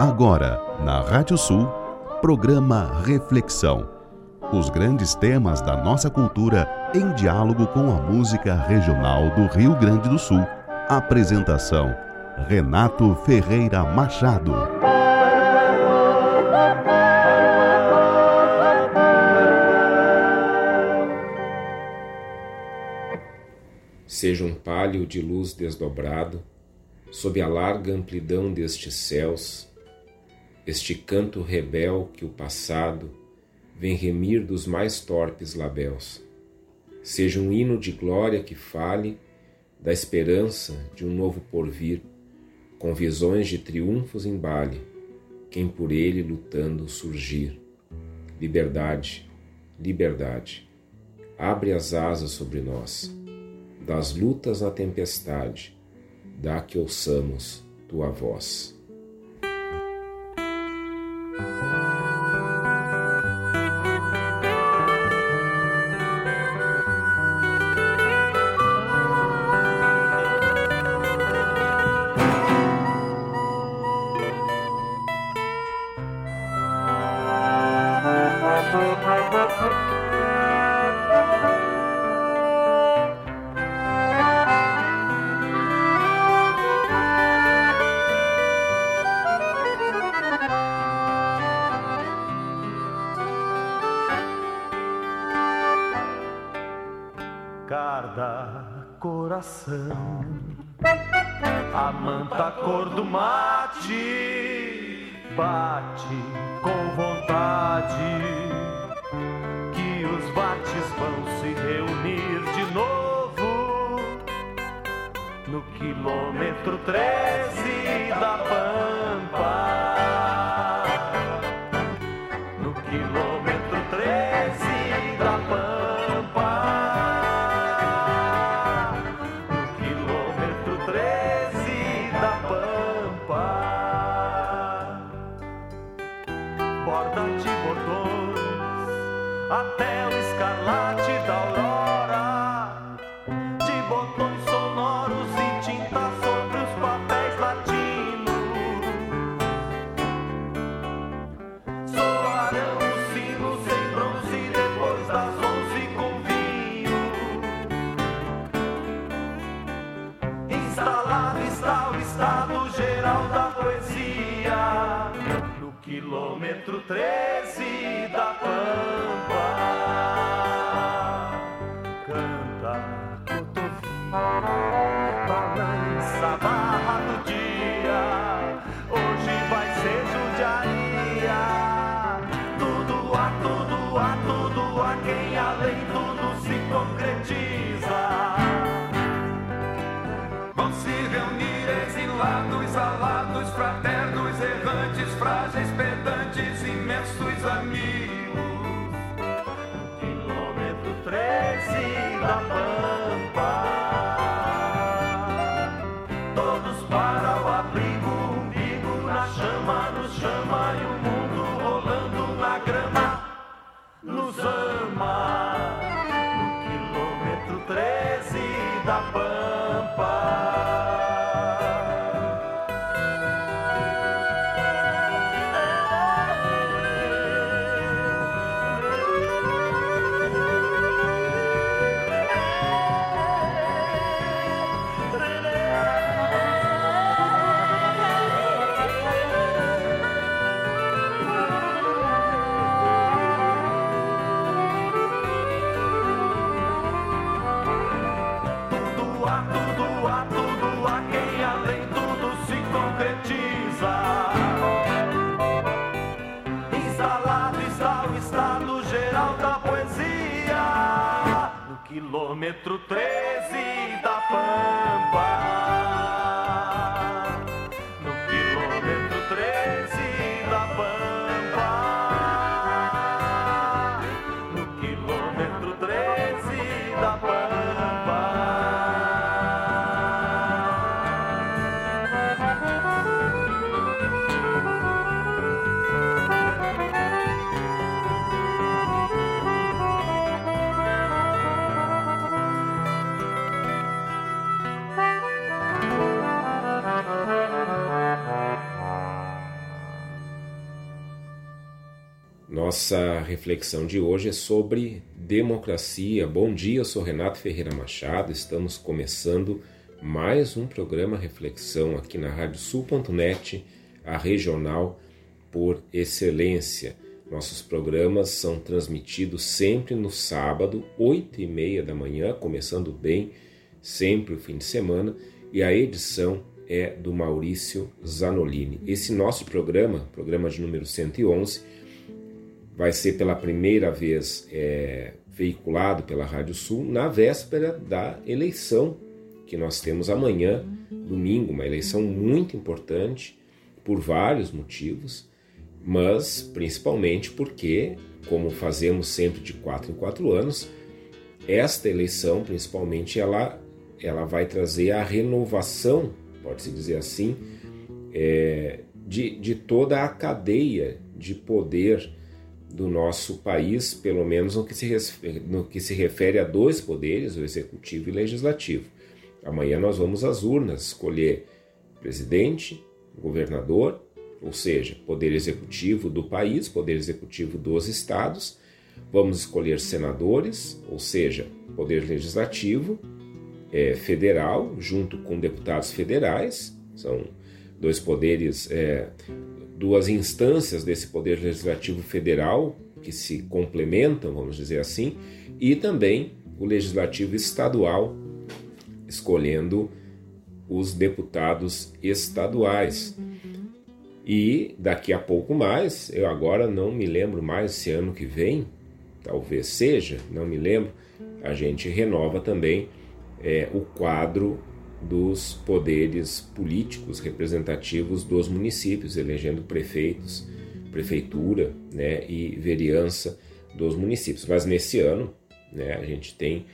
Agora, na Rádio Sul, programa Reflexão. Os grandes temas da nossa cultura em diálogo com a música regional do Rio Grande do Sul. Apresentação: Renato Ferreira Machado. Seja um palio de luz desdobrado, sob a larga amplidão destes céus, este canto rebel que o passado vem remir dos mais torpes labéus. Seja um hino de glória que fale da esperança de um novo porvir, com visões de triunfos embale, quem por ele lutando surgir. Liberdade, liberdade, abre as asas sobre nós, das lutas na tempestade, dá que ouçamos tua voz. Nossa reflexão de hoje é sobre democracia. Bom dia, eu sou Renato Ferreira Machado. Estamos começando mais um programa Reflexão aqui na Radiosul.net, a regional por excelência. Nossos programas são transmitidos sempre no sábado, 8 e meia da manhã, começando bem, sempre o fim de semana, e a edição é do Maurício Zanolini. Esse nosso programa, programa de número 111, vai ser pela primeira vez é, veiculado pela Rádio Sul na véspera da eleição que nós temos amanhã, domingo, uma eleição muito importante por vários motivos, mas principalmente porque, como fazemos sempre de quatro em quatro anos, esta eleição, principalmente, ela, ela vai trazer a renovação pode-se dizer assim, é, de, de toda a cadeia de poder do nosso país, pelo menos no que, se, no que se refere a dois poderes, o executivo e o legislativo. Amanhã nós vamos às urnas escolher presidente, governador, ou seja, poder executivo do país, poder executivo dos estados. Vamos escolher senadores, ou seja, poder legislativo é, federal, junto com deputados federais, são dois poderes, é, duas instâncias desse poder legislativo federal que se complementam, vamos dizer assim, e também o legislativo estadual, escolhendo os deputados estaduais. E daqui a pouco mais, eu agora não me lembro mais se ano que vem, talvez seja, não me lembro, a gente renova também é, o quadro dos poderes políticos representativos dos municípios, elegendo prefeitos, prefeitura né, e vereança dos municípios. Mas nesse ano né, a gente tem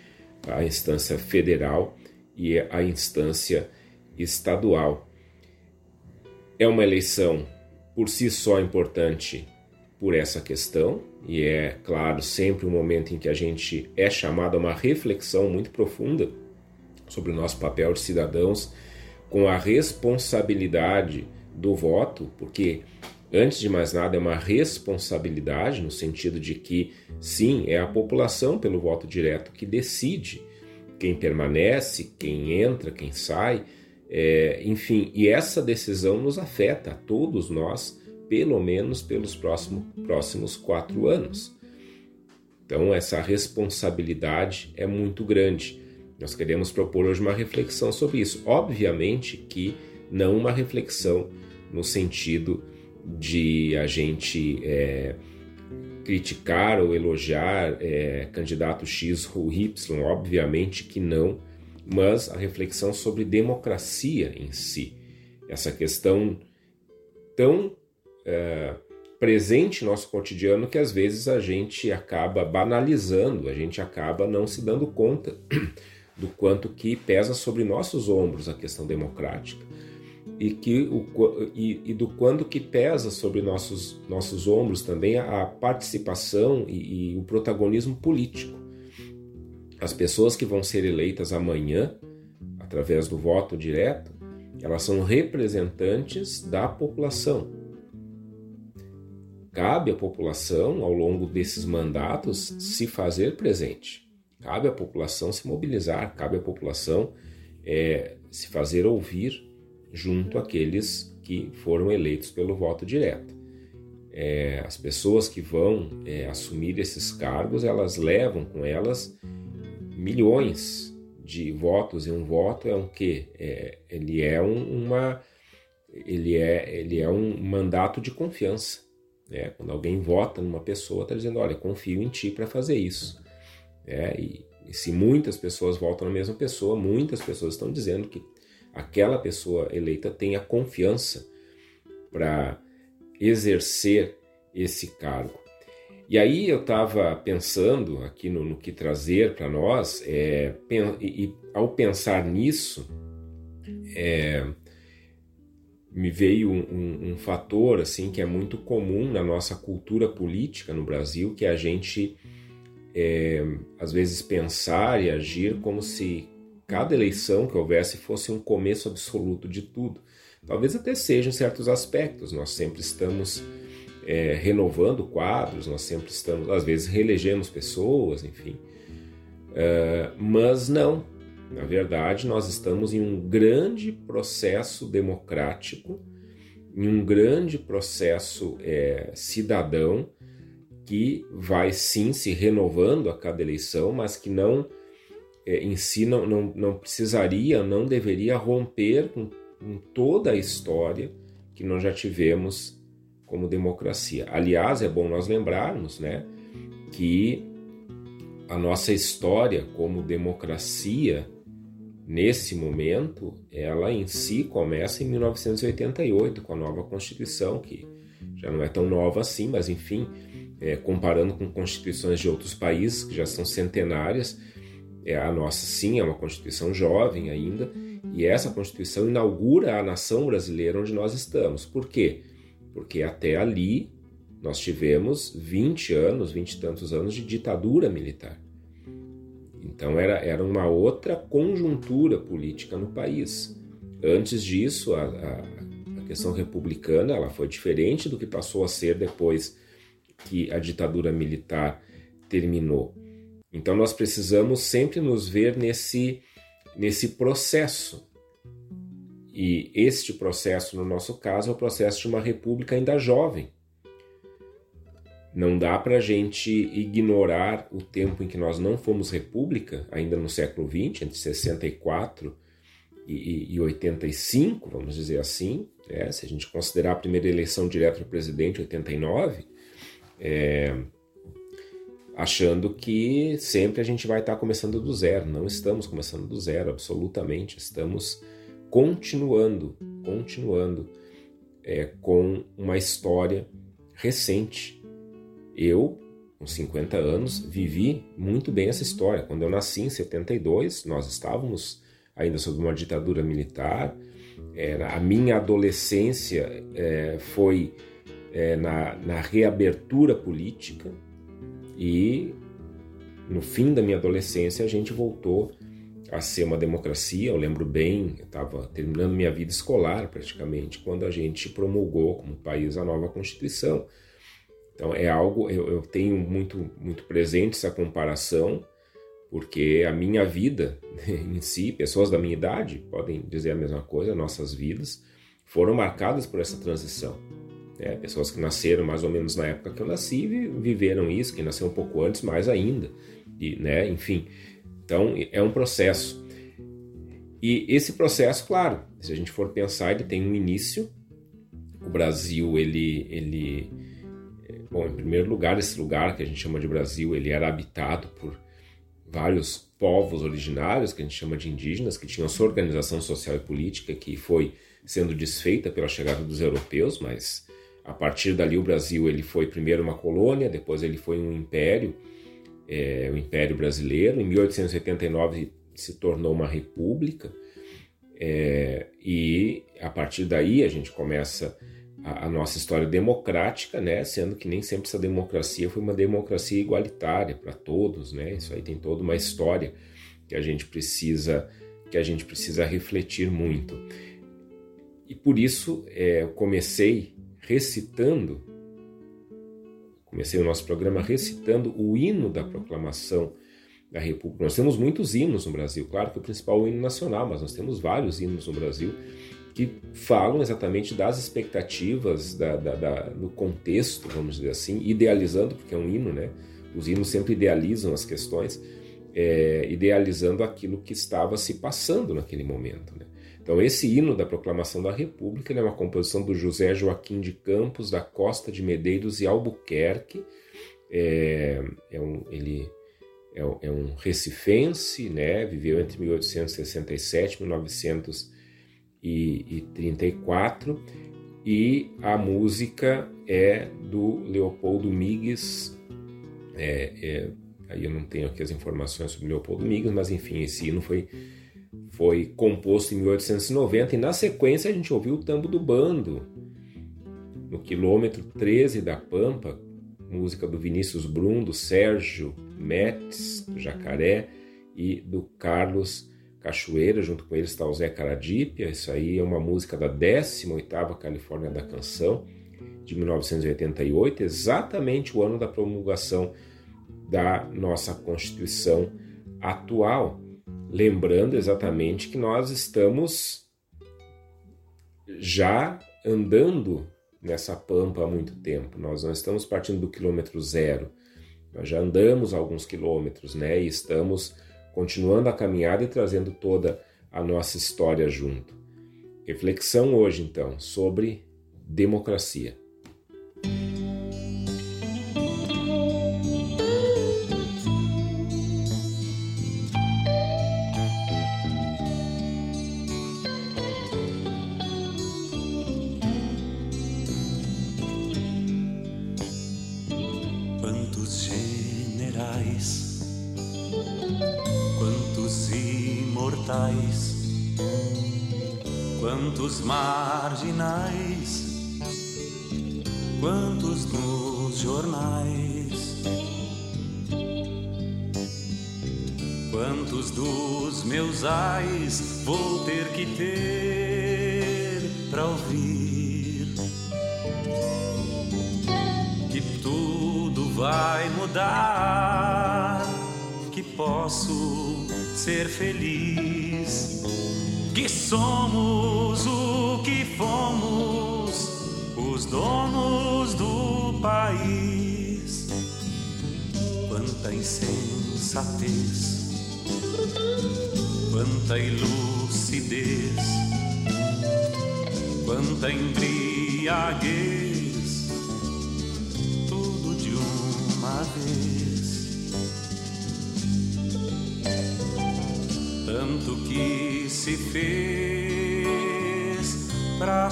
a instância federal e a instância estadual. É uma eleição por si só importante por essa questão, e é, claro, sempre um momento em que a gente é chamado a uma reflexão muito profunda sobre o nosso papel de cidadãos, com a responsabilidade do voto, porque antes de mais nada é uma responsabilidade no sentido de que sim, é a população pelo voto direto que decide quem permanece, quem entra, quem sai, é, enfim, e essa decisão nos afeta a todos nós, pelo menos pelos próximo, próximos quatro anos. Então, essa responsabilidade é muito grande. Nós queremos propor hoje uma reflexão sobre isso. Obviamente que não uma reflexão no sentido de a gente é, criticar ou elogiar é, candidato X ou Y, obviamente que não, mas a reflexão sobre democracia em si. Essa questão tão é, presente no nosso cotidiano que às vezes a gente acaba banalizando, a gente acaba não se dando conta do quanto que pesa sobre nossos ombros a questão democrática e que o, e, e do quanto que pesa sobre nossos nossos ombros também a, participação e, e o protagonismo político. As pessoas que vão ser eleitas amanhã através do voto direto, elas são representantes da população. Cabe à população, ao longo desses mandatos, se fazer presente. Cabe à população se mobilizar, cabe à população é, se fazer ouvir junto àqueles que foram eleitos pelo voto direto. É, as pessoas que vão é, assumir esses cargos, elas levam com elas milhões de votos e um voto é um que é, ele é um, uma ele é ele é um mandato de confiança né? quando alguém vota numa pessoa está dizendo olha confio em ti para fazer isso é, e, e, se muitas pessoas votam na mesma pessoa, muitas pessoas estão dizendo que aquela pessoa eleita tem a confiança para exercer esse cargo. E aí eu estava pensando aqui no, no, que trazer para nós, é, e, e, ao pensar nisso, é, me veio um, um, um, fator assim que é muito comum na nossa cultura política no Brasil, que é a gente é, às vezes pensar e agir como se cada eleição que houvesse fosse um começo absoluto de tudo. Talvez até seja em certos aspectos, nós sempre estamos é, renovando quadros, nós sempre estamos, às vezes reelegemos pessoas, enfim. Uh, mas não, na verdade, nós estamos em um grande processo democrático, em um grande processo é, cidadão que vai sim se renovando a cada eleição, mas que não é, em si não, não, não precisaria, não deveria romper com, com toda a história que nós já tivemos como democracia. Aliás, é bom nós lembrarmos né, que a nossa história como democracia, nesse momento, ela em si começa em 1988, com a nova Constituição, que já não é tão nova assim, mas enfim, é, comparando com constituições de outros países que já são centenárias, é, a nossa sim é uma Constituição jovem ainda, e essa Constituição inaugura a nação brasileira onde nós estamos. Por quê? Porque até ali nós tivemos 20 anos, 20 e tantos anos de ditadura militar. Então era, era uma outra conjuntura política no país. Antes disso, a, a, a questão republicana ela foi diferente do que passou a ser depois que a ditadura militar terminou. Então nós precisamos sempre nos ver nesse, nesse processo. E este processo, no nosso caso, é o processo de uma república ainda jovem. Não dá para a gente ignorar o tempo em que nós não fomos república, ainda no século XX, entre 64 e, e 85, vamos dizer assim. Né? Se a gente considerar a primeira eleição direta do presidente, 89, é, achando que sempre a gente vai estar começando do zero. Não estamos começando do zero, absolutamente. Estamos continuando, continuando é, com uma história recente eu, com 50 anos, vivi muito bem essa história. Quando eu nasci em 72, nós estávamos ainda sob uma ditadura militar. A minha adolescência é, foi é, na, na reabertura política e no fim da minha adolescência a gente voltou a ser uma democracia. Eu lembro bem, eu estava terminando minha vida escolar praticamente quando a gente promulgou como país a nova Constituição. Então é algo eu, eu tenho muito muito presente essa comparação porque a minha vida em si, pessoas da minha idade podem dizer a mesma coisa, nossas vidas foram marcadas por essa transição. É, pessoas que nasceram mais ou menos na época que eu nasci viveram isso, que nasceu um pouco antes, mais ainda, e, né, enfim. Então é um processo. E esse processo, claro, se a gente for pensar, ele tem um início. O Brasil, ele, ele Bom, em primeiro lugar, esse lugar que a gente chama de Brasil, ele era habitado por vários povos originários, que a gente chama de indígenas, que tinham sua organização social e política, que foi sendo desfeita pela chegada dos europeus, mas a partir dali o Brasil ele foi primeiro uma colônia, depois ele foi um império, é, o Império Brasileiro. Em 1889 se tornou uma república, é, e a partir daí a gente começa a, a, nossa história democrática, né? Sendo que nem sempre essa democracia foi uma democracia igualitária para todos, né? Isso aí tem toda uma história que a gente precisa que a gente precisa refletir muito. E por isso é, eu comecei recitando, comecei o nosso programa recitando o hino da proclamação da República. Nós temos muitos hinos no Brasil, claro que o principal é o hino nacional, mas nós temos vários hinos no Brasil que falam exatamente das expectativas, da, da, da, do contexto, vamos dizer assim, idealizando, porque é um hino, né? Os hinos sempre idealizam as questões, é, idealizando aquilo que estava se passando naquele momento. Né? Então, esse hino da proclamação da República é uma composição do José Joaquim de Campos, da Costa de Medeiros e Albuquerque. É, é um, ele é, é um recifense, né? viveu entre 1867 e 1900 e, e 34 e a música é do Leopoldo Migues. É, é, aí eu não tenho aqui as informações sobre Leopoldo Migues, mas enfim, esse hino foi, foi composto em 1890 e na sequência a gente ouviu o Tambo do Bando, no quilômetro 13 da Pampa, música do Vinícius Brum, do Sérgio Metz, do Jacaré e do Carlos Cachoeira, junto com eles está o Zé Caradípia, isso aí é uma música da 18ª Califórnia da Canção, de 1988, exatamente o ano da promulgação da nossa Constituição atual. Lembrando exatamente que nós estamos já andando nessa pampa há muito tempo. Nós não estamos partindo do quilômetro zero. Nós já andamos alguns quilômetros, né? E estamos continuando a caminhada e trazendo toda a nossa história junto. Reflexão hoje, então, sobre democracia.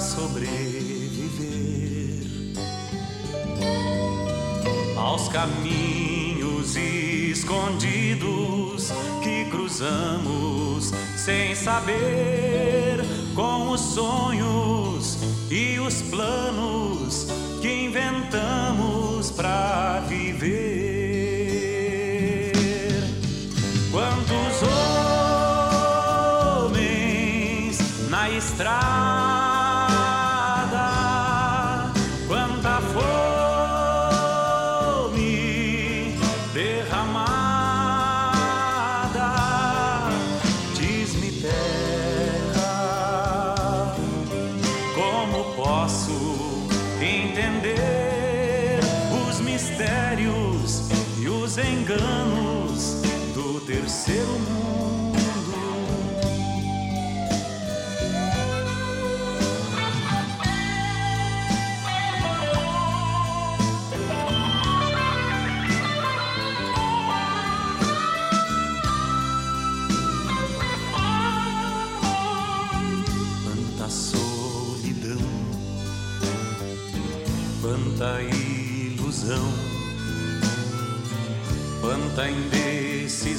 Sobreviver aos caminhos escondidos que cruzamos sem saber com os sonhos e os planos que inventamos para viver. estrada,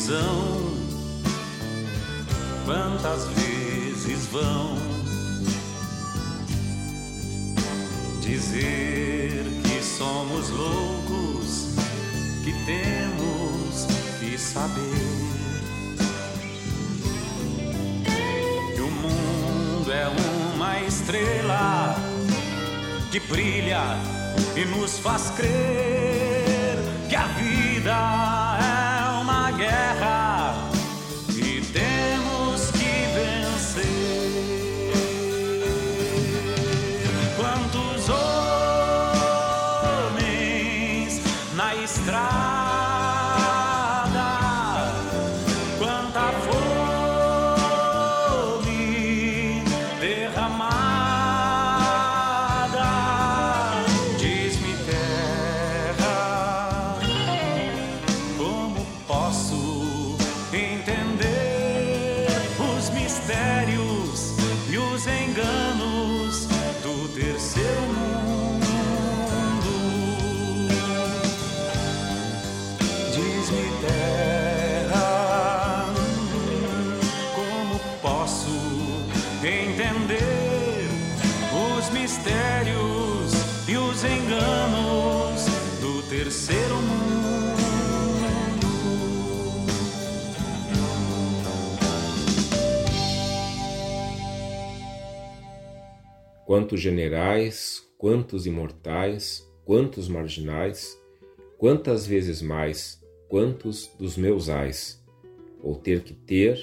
indecisão, quantas vezes vão dizer que somos loucos, que temos que saber que o mundo é uma estrela que brilha e nos faz crer que a vida desenganos do terceiro quantos generais, quantos imortais, quantos marginais, quantas vezes mais, quantos dos meus ais, ou ter que ter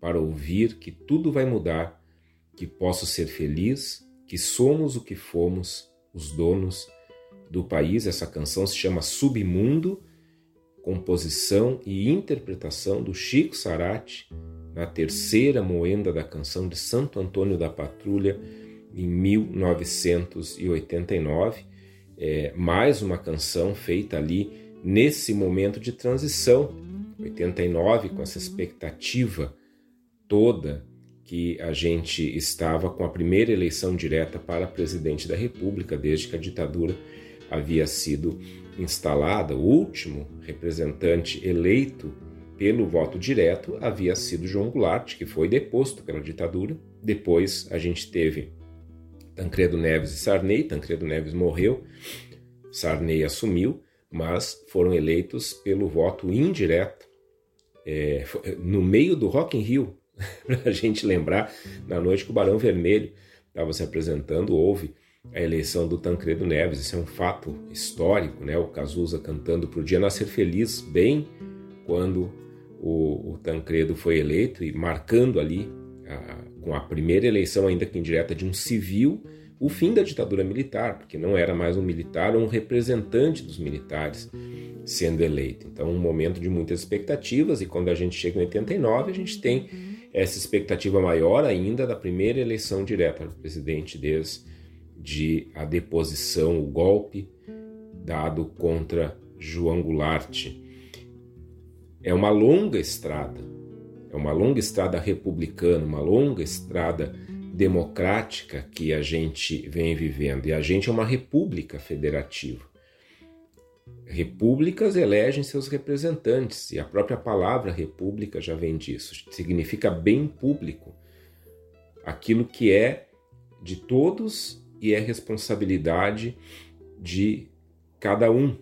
para ouvir que tudo vai mudar, que posso ser feliz, que somos o que fomos, os donos do país. Essa canção se chama Submundo, composição e interpretação do Chico Sarati, na terceira moenda da canção de Santo Antônio da Patrulha, em 1989. É, mais uma canção feita ali nesse momento de transição, 89, com essa expectativa toda que a gente estava com a primeira eleição direta para presidente da República desde que a ditadura havia sido instalada. O último representante eleito pelo voto direto havia sido João Goulart, que foi deposto pela ditadura. Depois a gente teve Tancredo Neves e Sarney. Tancredo Neves morreu, Sarney assumiu, mas foram eleitos pelo voto indireto. É, no meio do Rock in Rio, para a gente lembrar, na noite que o Barão Vermelho estava se apresentando, houve a eleição do Tancredo Neves. Isso é um fato histórico, né? O Cazuza cantando para o dia nascer feliz, bem quando o, o Tancredo foi eleito e marcando ali, a, com a primeira eleição, ainda que indireta, de um civil, o fim da ditadura militar, porque não era mais um militar ou um representante dos militares sendo eleito. Então, um momento de muitas expectativas, e quando a gente chega em 89, a gente tem essa expectativa maior ainda da primeira eleição direta do presidente desde a deposição, o golpe dado contra João Goulart. É uma longa estrada, é uma longa estrada republicana, uma longa estrada democrática que a gente vem vivendo. E a gente é uma república federativa. Repúblicas elegem seus representantes, e a própria palavra república já vem disso. Significa bem público, aquilo que é de todos e é responsabilidade de cada um.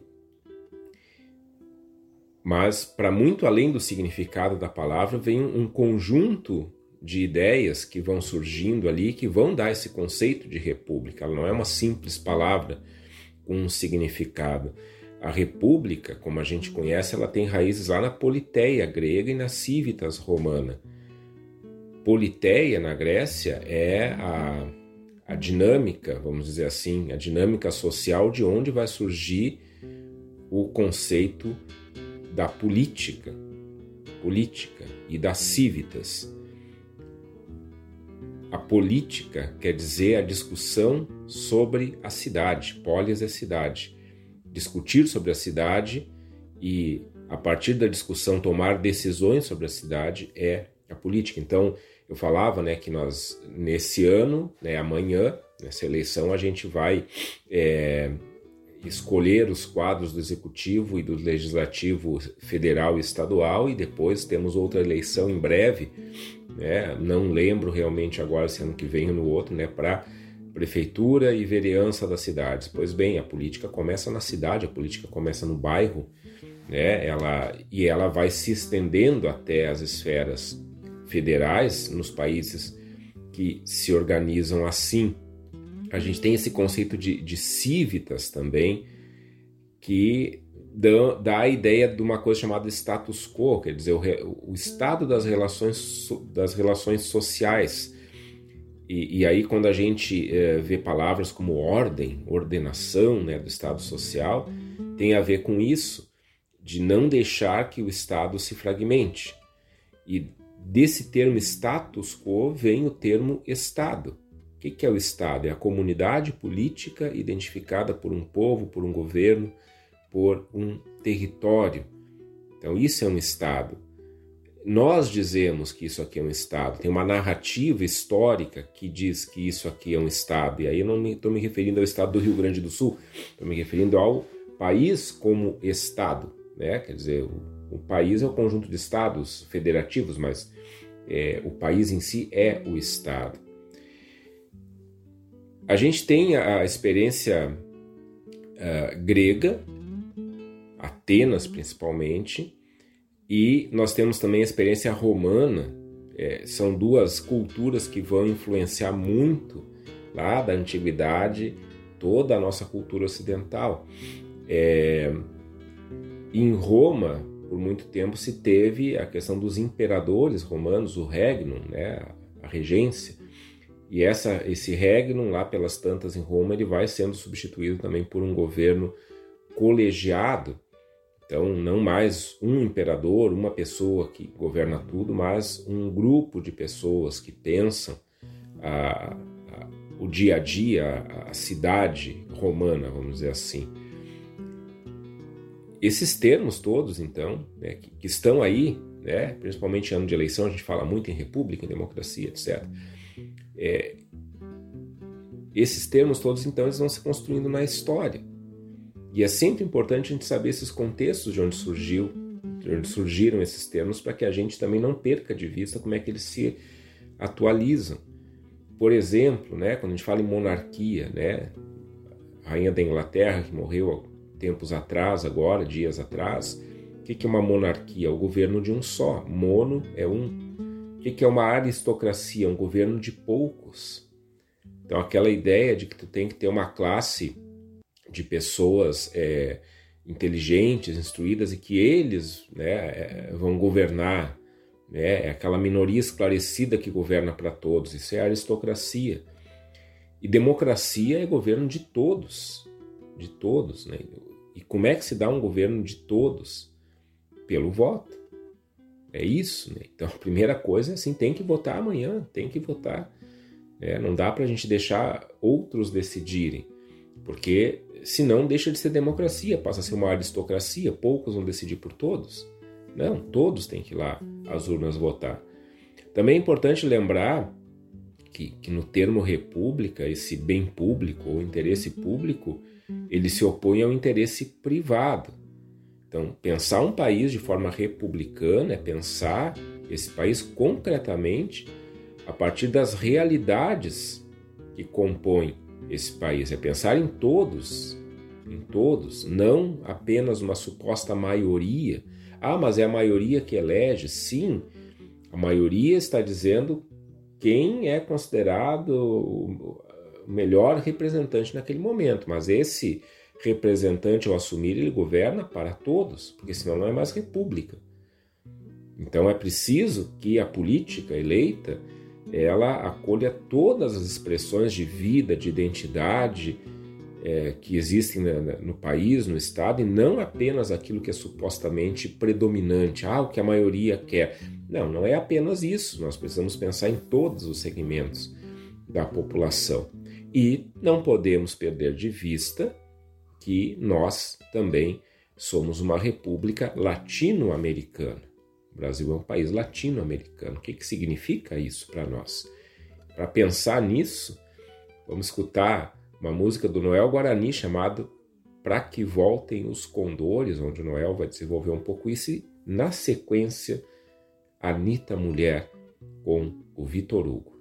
Mas, para muito além do significado da palavra, vem um conjunto de ideias que vão surgindo ali que vão dar esse conceito de república. Ela não é uma simples palavra com um significado a república, como a gente conhece, ela tem raízes lá na politeia grega e na civitas romana. Politeia na Grécia é a, a dinâmica, vamos dizer assim, a dinâmica social de onde vai surgir o conceito da política, política e das civitas. A política quer dizer a discussão sobre a cidade, polis é cidade discutir sobre a cidade e, a partir da discussão, tomar decisões sobre a cidade é a política. Então, eu falava né, que nós, nesse ano, né, amanhã, nessa eleição, a gente vai é, escolher os quadros do Executivo e do Legislativo Federal e Estadual, e depois temos outra eleição em breve, né, não lembro realmente agora se ano que vem ou no outro, né, para prefeitura e vereança das cidades. Pois bem, a política começa na cidade, a política começa no bairro, né? Ela e ela vai se estendendo até as esferas federais nos países que se organizam assim. A gente tem esse conceito de, de civitas também, que dá, dá, a ideia de uma coisa chamada status quo, quer dizer, o, o estado das relações, das relações sociais e, e aí, quando a gente é, vê palavras como ordem, ordenação né, do Estado social, tem a ver com isso, de não deixar que o Estado se fragmente. E desse termo status quo vem o termo Estado. O que é o Estado? É a comunidade política identificada por um povo, por um governo, por um território. Então, isso é um Estado nós dizemos que isso aqui é um Estado, tem uma narrativa histórica que diz que isso aqui é um Estado, e aí eu não estou me, me, referindo ao Estado do Rio Grande do Sul, estou me referindo ao país como Estado, né? quer dizer, o, o país é o conjunto de Estados federativos, mas é, o país em si é o Estado. A gente tem a experiência uh, grega, Atenas principalmente, e nós temos também a experiência romana, é, são duas culturas que vão influenciar muito lá da antiguidade toda a nossa cultura ocidental. É, em Roma, por muito tempo, se teve a questão dos imperadores romanos, o regnum, né, a regência. E essa, esse regnum, lá pelas tantas em Roma, ele vai sendo substituído também por um governo colegiado. Então, não mais um imperador, uma pessoa que governa tudo, mas um grupo de pessoas que pensam a, a, o dia a dia, a, a cidade romana, vamos dizer assim. Esses termos todos, então, né, que, que, estão aí, né, principalmente ano de eleição, a gente fala muito em república, em democracia, etc. É, esses termos todos, então, eles vão se construindo na história. E é sempre importante a gente saber esses contextos de onde surgiu, de onde surgiram esses termos, para que a gente também não perca de vista como é que eles se atualizam. Por exemplo, né, quando a gente fala em monarquia, né, a rainha da Inglaterra que morreu há tempos atrás, agora, dias atrás, o que é uma monarquia? O governo de um só. Mono é um. O que é uma aristocracia? Um governo de poucos. Então, aquela ideia de que tu tem que ter uma classe de pessoas é, inteligentes, instruídas e que eles né, é, vão governar né? é aquela minoria esclarecida que governa para todos, isso é aristocracia. E democracia é governo de todos, de todos. Né? E como é que se dá um governo de todos? Pelo voto. É isso. Né? Então a primeira coisa é assim: tem que votar amanhã, tem que votar. É, não dá para a gente deixar outros decidirem, porque senão deixa de ser democracia, passa a ser uma aristocracia, poucos vão decidir por todos. Não, todos têm que ir lá às urnas votar. Também é importante lembrar que, que no termo república, esse bem público ou interesse público, ele se opõe ao interesse privado. Então, pensar um país de forma republicana é pensar esse país concretamente a partir das realidades que compõem esse país. É pensar em todos, em todos, não apenas uma suposta maioria ah, mas é a maioria que elege. Sim, a maioria está dizendo quem é considerado o melhor representante naquele momento, mas esse representante, ao assumir, ele governa para todos, porque senão não é mais república. Então é preciso que a política eleita ela acolha todas as expressões de vida, de identidade, é, que existem no país, no Estado, e não apenas aquilo que é supostamente predominante, ah, o que a maioria quer. Não, não é apenas isso. Nós precisamos pensar em todos os segmentos da população. E não podemos perder de vista que nós também somos uma república latino-americana. O Brasil é um país latino-americano. O que, que significa isso para nós? Para pensar nisso, vamos escutar uma música do Noel Guarani chamado Pra que voltem os condores, onde o Noel vai desenvolver um pouco isso e na sequência Anitta Mulher com o Vitor Hugo.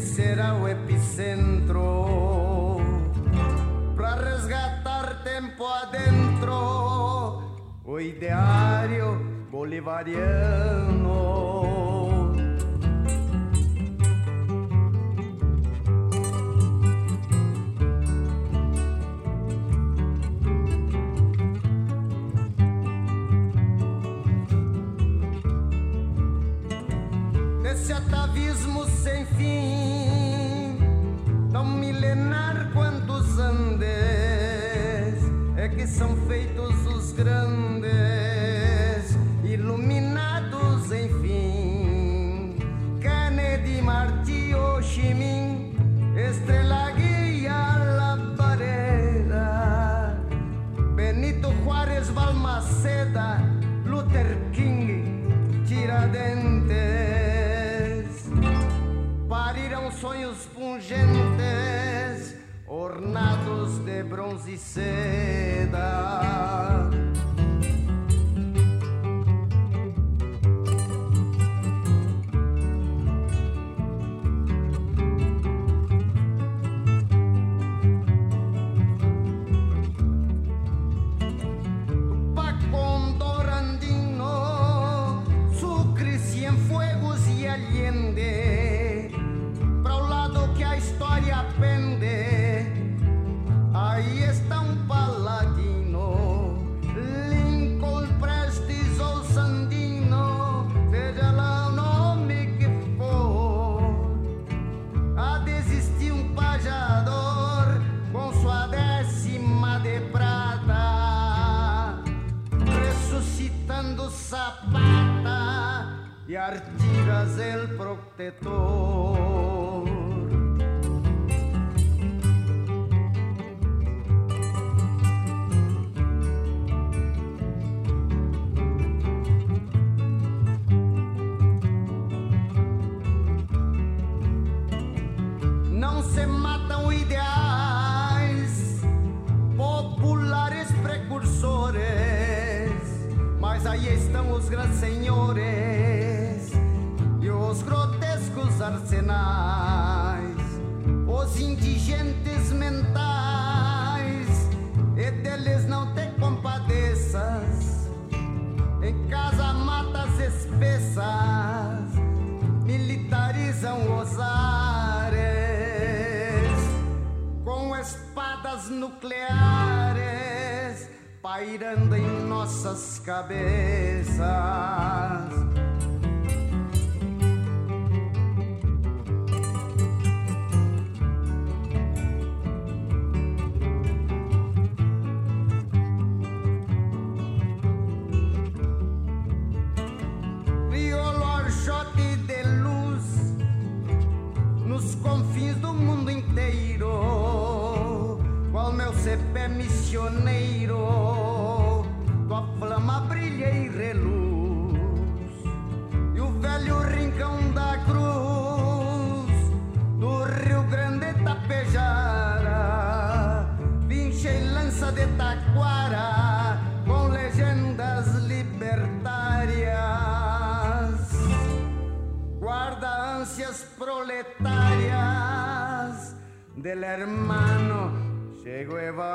Será o epicentro para resgatar tempo adentro o ideário bolivariano. Bronze e seda. E Artigas el protetor. Não se matam ideais populares precursores, mas aí estão os grandes senhores arsenais, os indigentes mentais, e deles não te compadeças. Em casa matas espessas militarizam os ares com espadas nucleares pairando em nossas cabeças. Cepé missioneiro, tua flama brilha e reluz. E o velho rincão da cruz do Rio Grande Tapejara, vincha e lança de taquara com legendas libertárias. Guarda ânsias proletarias del hermano de Guevara.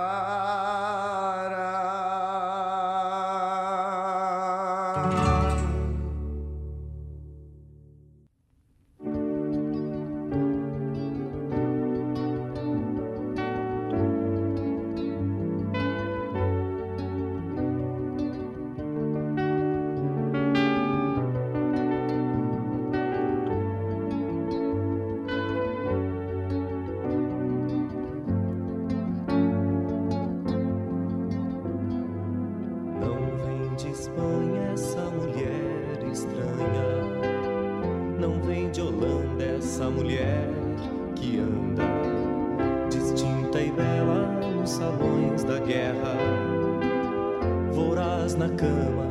Voraz na cama,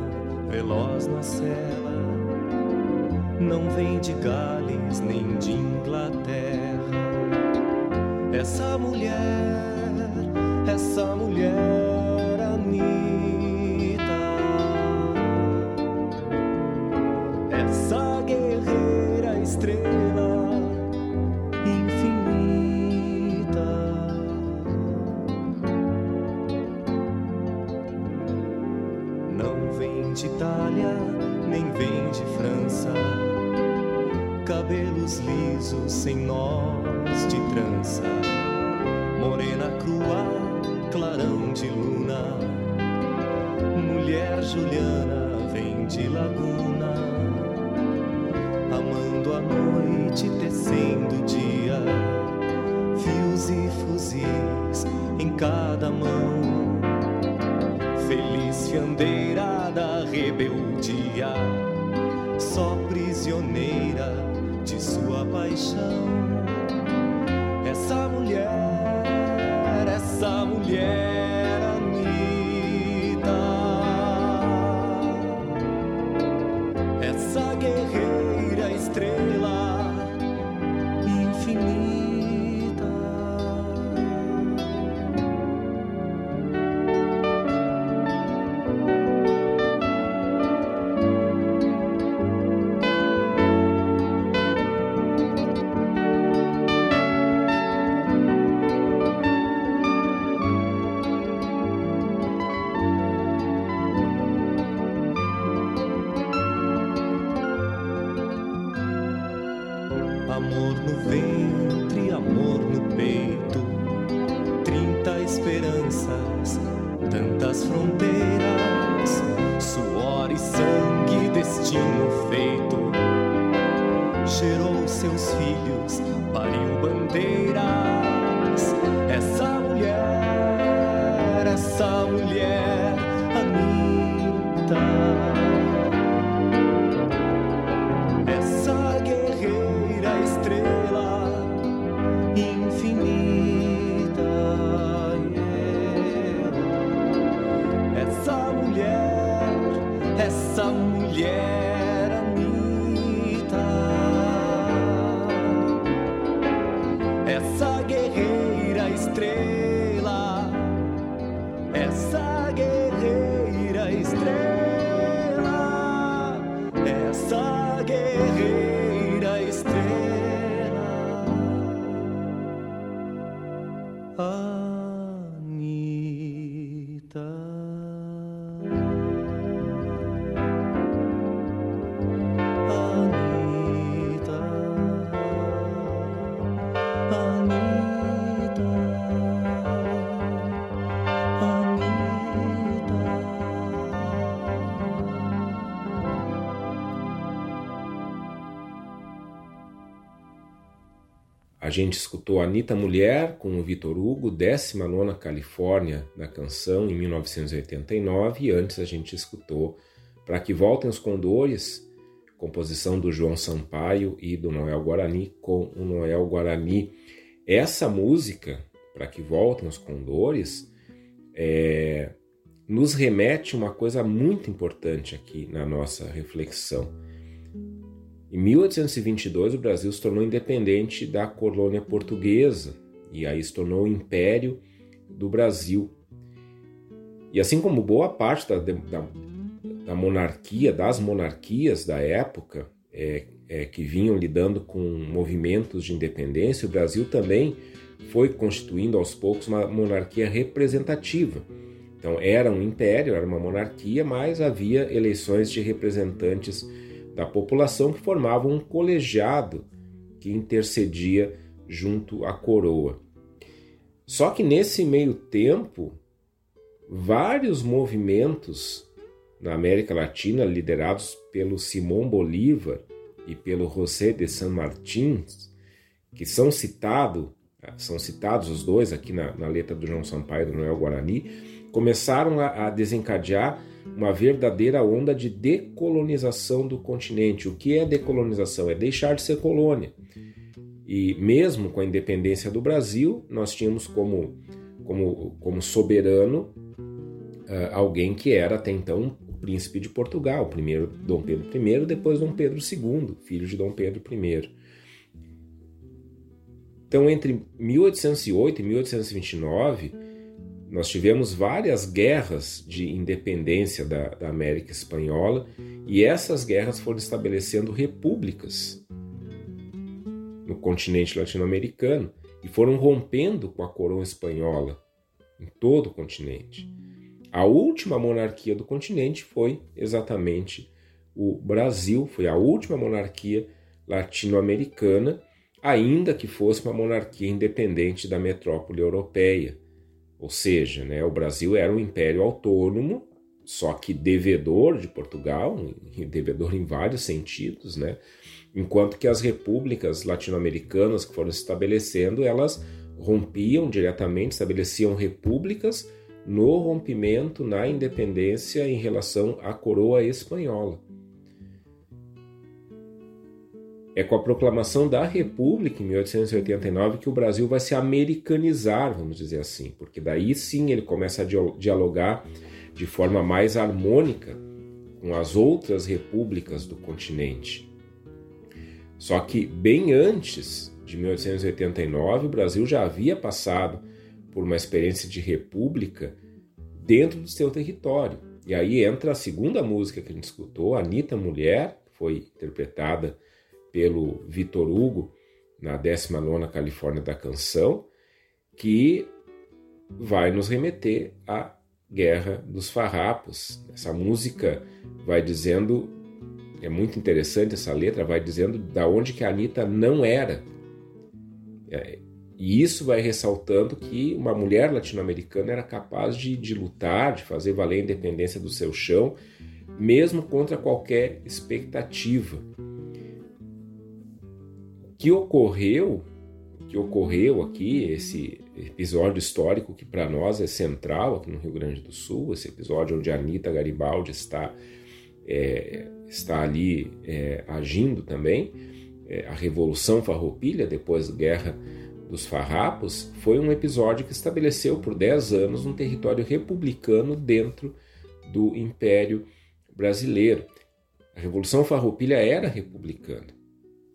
veloz na cela. Não vem de Gales nem de Inglaterra. Essa mulher, essa mulher gente escutou Anitta Mulher com o Vitor Hugo, 19 Califórnia da canção, em 1989, e antes a gente escutou Para Que Voltem os Condores, composição do João Sampaio e do Noel Guarani, com o Noel Guarani. Essa música, Para Que Voltem os Condores, é, nos remete a uma coisa muito importante aqui na nossa reflexão. Em 1822, o Brasil se tornou independente da colônia portuguesa e aí se tornou o Império do Brasil. E assim como boa parte da, da, da monarquia, das monarquias da época, é, é, que vinham lidando com movimentos de independência, o Brasil também foi constituindo aos poucos uma monarquia representativa. Então era um império, era uma monarquia, mas havia eleições de representantes da população que formavam um colegiado que intercedia junto à coroa. Só que nesse meio tempo, vários movimentos na América Latina, liderados pelo Simão Bolívar e pelo José de San Martín, que são, citado, são citados os dois aqui na, na letra do João Sampaio e do Noel Guarani, começaram a, a desencadear uma verdadeira onda de decolonização do continente. O que é decolonização? É deixar de ser colônia. E mesmo com a independência do Brasil, nós tínhamos como, como, como soberano uh, alguém que era até então o príncipe de Portugal, primeiro Dom Pedro I, depois Dom Pedro II, filho de Dom Pedro I. Então, entre 1808 e 1829, nós tivemos várias guerras de independência da, da, América Espanhola e essas guerras foram estabelecendo repúblicas no continente latino-americano e foram rompendo com a coroa espanhola em todo o continente. A última monarquia do continente foi exatamente o Brasil, foi a última monarquia latino-americana, ainda que fosse uma monarquia independente da metrópole europeia ou seja, né, o Brasil era um império autônomo, só que devedor de Portugal, devedor em vários sentidos, né? enquanto que as repúblicas latino-americanas que foram se estabelecendo, elas rompiam diretamente, estabeleciam repúblicas no rompimento, na independência em relação à coroa espanhola. É com a proclamação da República em 1889 que o Brasil vai se americanizar, vamos dizer assim, porque daí sim ele começa a dialogar de forma mais harmônica com as outras repúblicas do continente. Só que bem antes de 1889, o Brasil já havia passado por uma experiência de república dentro do seu território. E aí entra a segunda música que a gente escutou, Anitta Mulher, foi interpretada pelo Vitor Hugo na 19 Califórnia da Canção, que vai nos remeter à Guerra dos Farrapos. Essa música vai dizendo, é muito interessante essa letra, vai dizendo da onde que a Anitta não era. É, e isso vai ressaltando que uma mulher latino-americana era capaz de, de lutar, de fazer valer a independência do seu chão, mesmo contra qualquer expectativa que ocorreu, que ocorreu aqui, esse episódio histórico que para nós é central aqui no Rio Grande do Sul, esse episódio onde a Anitta Garibaldi está, é, está ali é, agindo também, é, a Revolução Farroupilha, depois da Guerra dos Farrapos, foi um episódio que estabeleceu por 10 anos um território republicano dentro do Império Brasileiro. A Revolução Farroupilha era republicana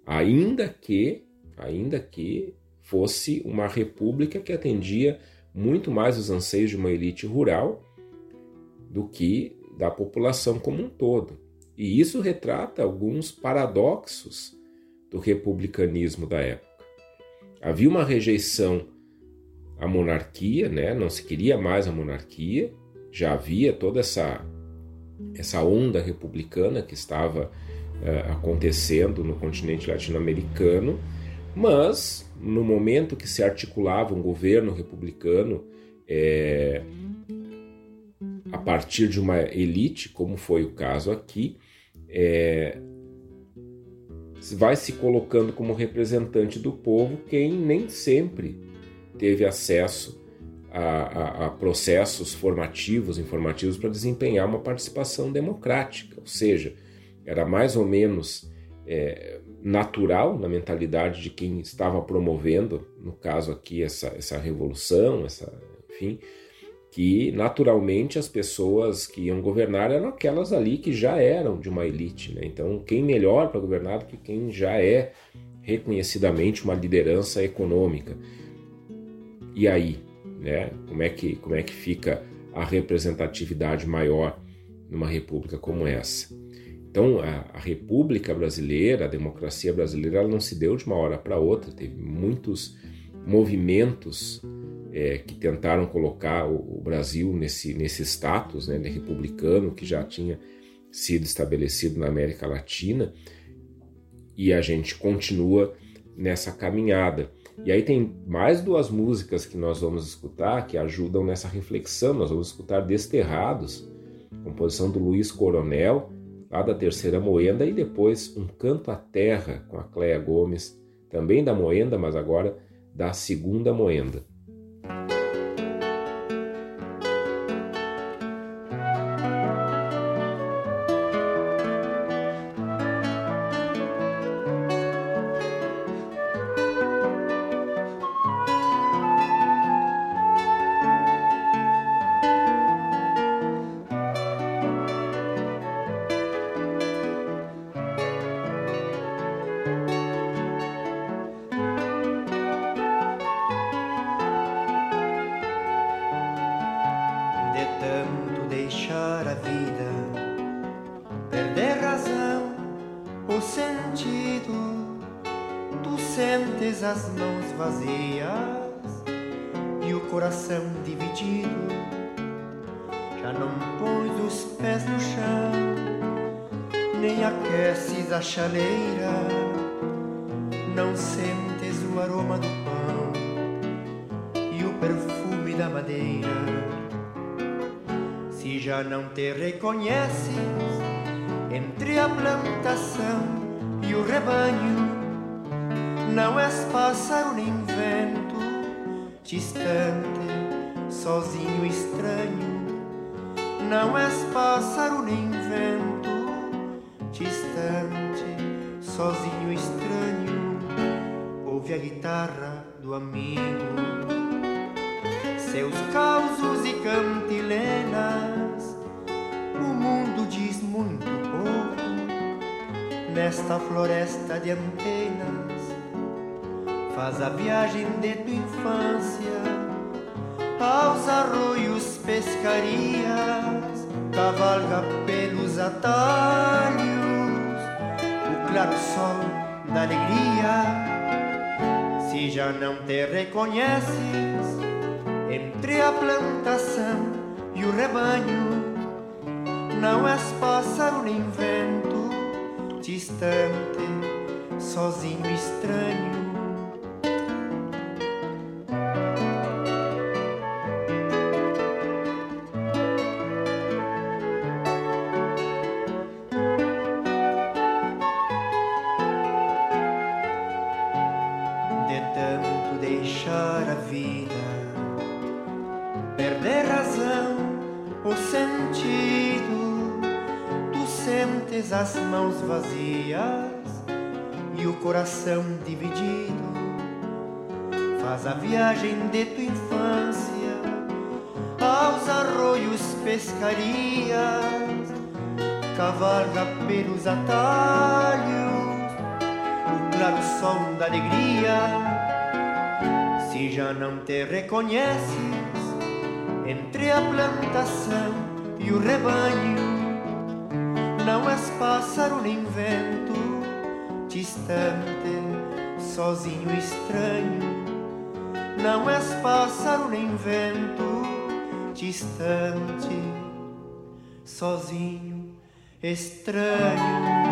ainda que, ainda que fosse uma república que atendia muito mais os anseios de uma elite rural do que da população como um todo. E isso retrata alguns paradoxos do republicanismo da época. Havia uma rejeição à monarquia, né? não se queria mais a monarquia, já havia toda essa, essa onda republicana que estava uh, acontecendo no continente latino-americano, mas no momento que se articulava um governo republicano é, a partir de uma elite, como foi o caso aqui, é, vai se colocando como representante do povo quem nem sempre teve acesso a, a, a processos formativos, informativos para desempenhar uma participação democrática, ou seja, era mais ou menos é, natural na mentalidade de quem estava promovendo, no caso aqui, essa, essa revolução, essa, enfim, que naturalmente as pessoas que iam governar eram aquelas ali que já eram de uma elite. Né? Então, quem melhor para governar do que quem já é reconhecidamente uma liderança econômica? E aí, né? Como é que como é que fica a representatividade maior numa república como essa? Então, a, a, República Brasileira, a democracia brasileira, ela não se deu de uma hora para outra. Teve muitos movimentos é, que tentaram colocar o, o, Brasil nesse, nesse status né, de republicano que já tinha sido estabelecido na América Latina. E a gente continua nessa caminhada. E aí tem mais duas músicas que nós vamos escutar que ajudam nessa reflexão. Nós vamos escutar Desterrados, composição do Luiz Coronel lá da terceira moenda, e depois Um Canto à Terra com a Cléia Gomes, também da moenda, mas agora da segunda moenda. vezes as mãos vazias e o coração dividido. Já não pões os pés no chão, nem aqueces a chaleira, não sentes o aroma do pão e o perfume da madeira. Se já não te reconheces entre a plantação e o rebanho, não és não és pássaro nem vento, distante, sozinho estranho, ouve a guitarra do amigo, seus causos e cantilenas, o mundo diz muito pouco. Nesta floresta de antenas, faz a viagem de tua infância te as mãos vazias e o coração dividido. Faz a viagem de tua infância aos arroios, pescarias, cavalga pelos atalhos, o claro som da alegria. Se já não te reconheces entre a plantação e o rebanho não és pássaro nem vento, distante, sozinho, estranho. Não és pássaro nem vento, distante, sozinho, estranho.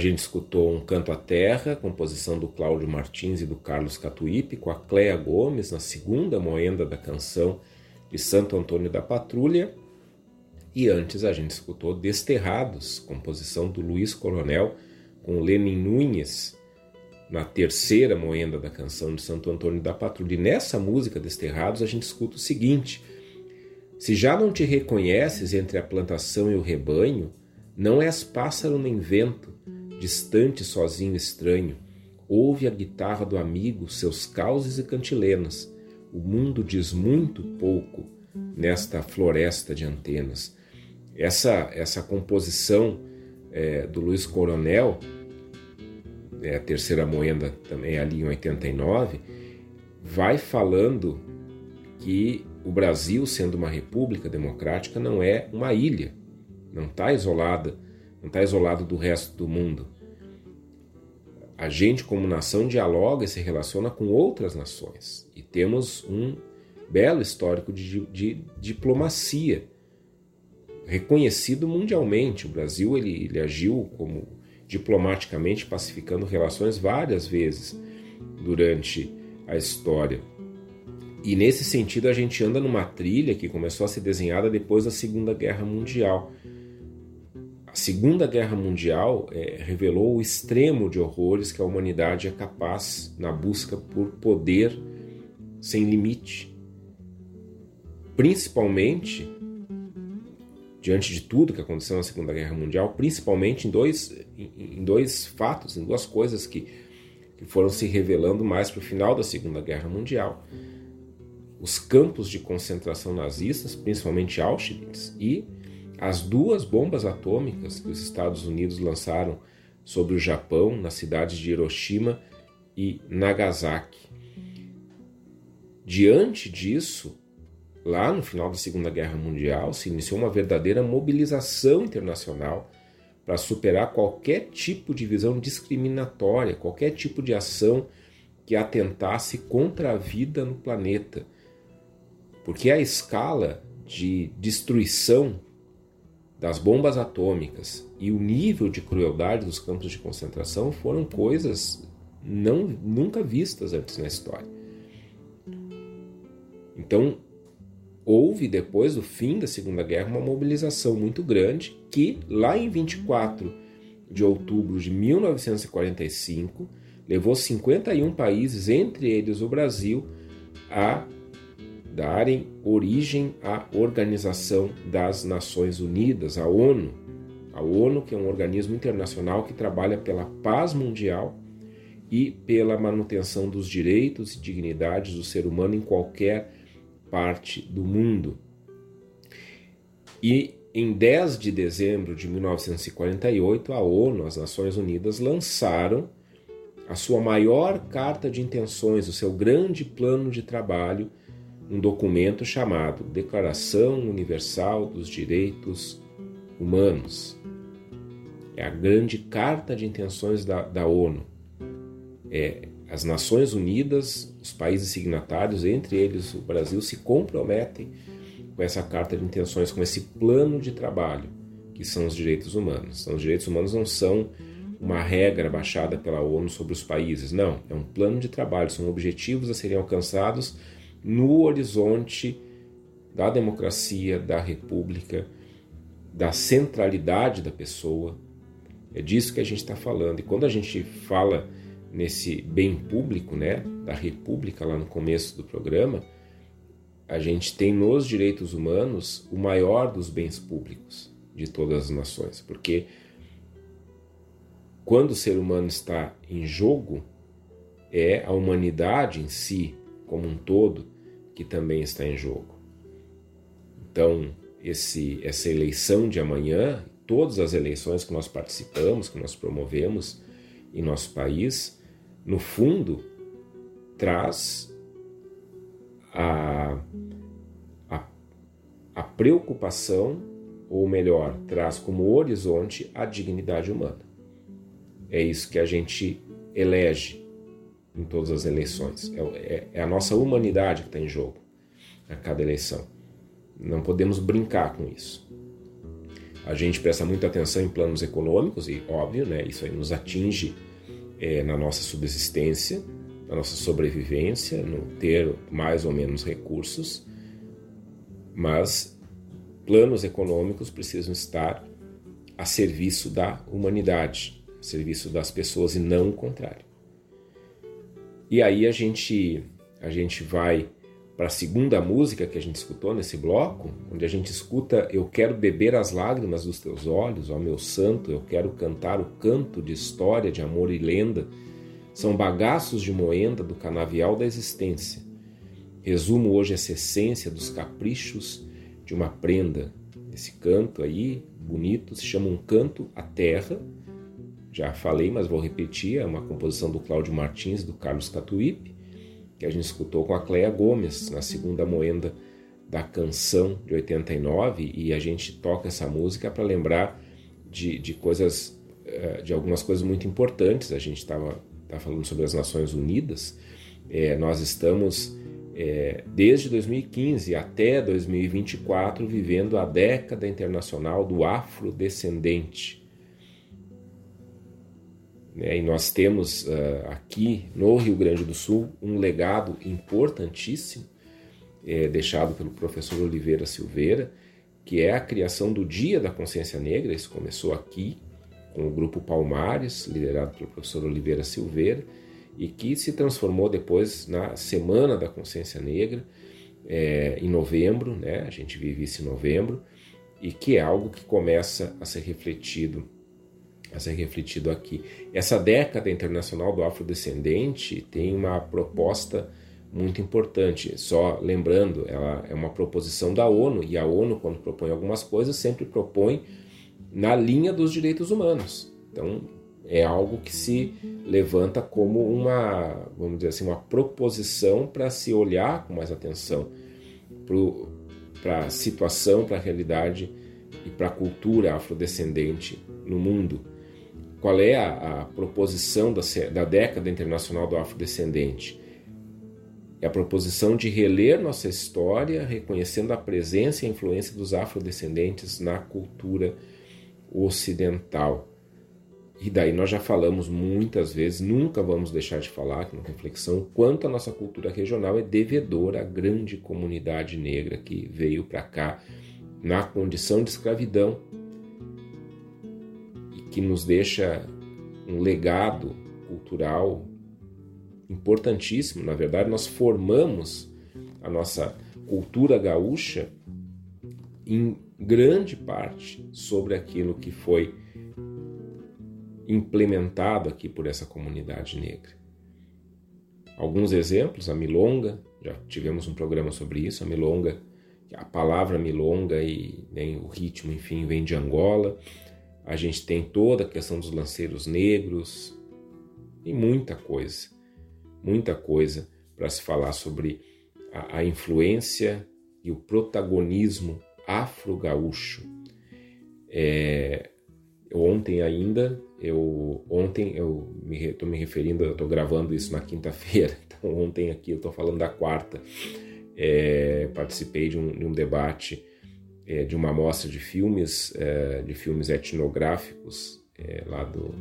Gente escutou um Canto à Terra, composição do Cláudio Martins e do Carlos Catuípe, com a Cléa Gomes, na segunda moenda da canção de Santo Antônio da Patrulha. E antes a gente escutou Desterrados, composição do Luiz Coronel, com Lenin Nunes, na terceira moenda da canção de Santo Antônio da Patrulha. E nessa música Desterrados a gente escuta o seguinte: Se já não te reconheces entre a plantação e o rebanho, não és pássaro nem vento, distante, sozinho, estranho. Ouve a guitarra do amigo, seus causes e cantilenas. O mundo diz muito pouco nesta floresta de antenas. Essa, essa composição é, do Luiz Coronel, é, a terceira moenda também ali em 89, vai falando que o Brasil, sendo uma república democrática, não é uma ilha, não está isolada, não está isolado do resto do mundo. A gente, como nação, dialoga e se relaciona com outras nações e temos um belo histórico de, de, diplomacia reconhecido mundialmente. O Brasil ele, ele agiu como diplomaticamente pacificando relações várias vezes durante a história. E nesse sentido a gente anda numa trilha que começou a ser desenhada depois da Segunda Guerra Mundial. A Segunda Guerra Mundial é, revelou o extremo de horrores que a humanidade é capaz na busca por poder sem limite. Principalmente diante de tudo que aconteceu na Segunda Guerra Mundial, principalmente em dois, em, dois fatos, em duas coisas que, que foram se revelando mais para o final da Segunda Guerra Mundial. Os campos de concentração nazistas, principalmente Auschwitz, e as duas bombas atômicas que os Estados Unidos lançaram sobre o Japão, nas cidades de Hiroshima e Nagasaki. Diante disso, Lá no final da Segunda Guerra Mundial se iniciou uma verdadeira mobilização internacional para superar qualquer tipo de visão discriminatória, qualquer tipo de ação que atentasse contra a vida no planeta. Porque a escala de destruição das bombas atômicas e o nível de crueldade dos campos de concentração foram coisas não nunca vistas antes na história. Então, houve, depois do fim da Segunda Guerra, uma mobilização muito grande que, lá em 24 de outubro de 1945, levou 51 países, entre eles o Brasil, a darem origem à Organização das Nações Unidas, a ONU. A ONU, que é um organismo internacional que trabalha pela paz mundial e pela manutenção dos direitos e dignidades do ser humano em qualquer parte do mundo. E em 10 de dezembro de 1948, a ONU, as Nações Unidas, lançaram a sua maior carta de intenções, o seu grande plano de trabalho, um documento chamado Declaração Universal dos Direitos Humanos. É a grande carta de intenções da, da ONU. É as Nações Unidas, os países signatários, entre eles o Brasil, se comprometem com essa carta de intenções, com esse plano de trabalho, que são os direitos humanos. Então, os direitos humanos não são uma regra baixada pela ONU sobre os países, não. É um plano de trabalho, são objetivos a serem alcançados no horizonte da democracia, da república, da centralidade da pessoa. É disso que a gente está falando. E quando a gente fala nesse bem público, né, da república lá no começo do programa, a gente tem nos direitos humanos o maior dos bens públicos de todas as nações, porque quando o ser humano está em jogo, é a humanidade em si, como um todo, que também está em jogo. Então, esse, essa eleição de amanhã, todas as eleições que nós participamos, que nós promovemos em nosso país, no fundo, traz a, a, a preocupação, ou melhor, traz como horizonte a dignidade humana. É isso que a gente elege em todas as eleições. É, é, é a nossa humanidade que está em jogo a cada eleição. Não podemos brincar com isso. A gente presta muita atenção em planos econômicos e, óbvio, né, isso aí nos atinge é, na nossa subsistência, na nossa sobrevivência, no ter mais ou menos recursos, mas planos econômicos precisam estar a serviço da humanidade, a serviço das pessoas e não o contrário. E aí a gente a gente vai para a segunda música que a gente escutou nesse bloco, onde a gente escuta Eu quero beber as lágrimas dos teus olhos, ó meu santo, eu quero cantar o canto de história, de amor e lenda. São bagaços de moenda do canavial da existência. Resumo hoje essa essência dos caprichos de uma prenda. Esse canto aí, bonito, se chama Um Canto à Terra. Já falei, mas vou repetir, é uma composição do Cláudio Martins do Carlos Catuípe que a gente escutou com a Cleia Gomes na segunda moenda da canção de 89 e a gente toca essa música para lembrar de, de coisas, eh, de algumas coisas muito importantes. A gente estava tá falando sobre as Nações Unidas. É, nós estamos é, desde 2015 até 2024 vivendo a década internacional do afrodescendente. Né? E nós temos uh, aqui no Rio Grande do Sul um legado importantíssimo é, deixado pelo professor Oliveira Silveira, que é a criação do Dia da Consciência Negra. Isso começou aqui com o grupo Palmares, liderado pelo professor Oliveira Silveira, e que se transformou depois na Semana da Consciência Negra, é, em novembro, né? a gente vive isso em novembro, e que é algo que começa a ser refletido a ser refletido aqui. Essa década internacional do afrodescendente tem uma proposta muito importante. Só lembrando, ela é uma proposição da ONU e a ONU, quando propõe algumas coisas, sempre propõe na linha dos direitos humanos. Então, é algo que se levanta como uma, vamos dizer assim, uma proposição para se olhar com mais atenção para a situação, para a realidade e para a cultura afrodescendente no mundo qual é a, a proposição da, da década internacional do afrodescendente? É a proposição de reler nossa história, reconhecendo a presença e a influência dos afrodescendentes na cultura ocidental. E daí nós já falamos muitas vezes, nunca vamos deixar de falar aqui na reflexão, quanto a nossa cultura regional é devedora à grande comunidade negra que veio para cá na condição de escravidão que nos deixa um legado cultural importantíssimo. Na verdade, nós formamos a nossa cultura gaúcha em grande parte sobre aquilo que foi implementado aqui por essa comunidade negra. Alguns exemplos, a milonga, já tivemos um programa sobre isso, a milonga, a palavra milonga e né, o ritmo, enfim, vem de Angola. A gente tem toda a questão dos lanceiros negros e muita coisa, muita coisa para se falar sobre a, a influência e o protagonismo afro-gaúcho. É, ontem ainda, eu ontem eu estou me, referindo, eu estou gravando isso na quinta-feira, então ontem aqui eu estou falando da quarta. É, participei de um, de um debate é, de uma amostra de filmes, é, de filmes etnográficos é, lá do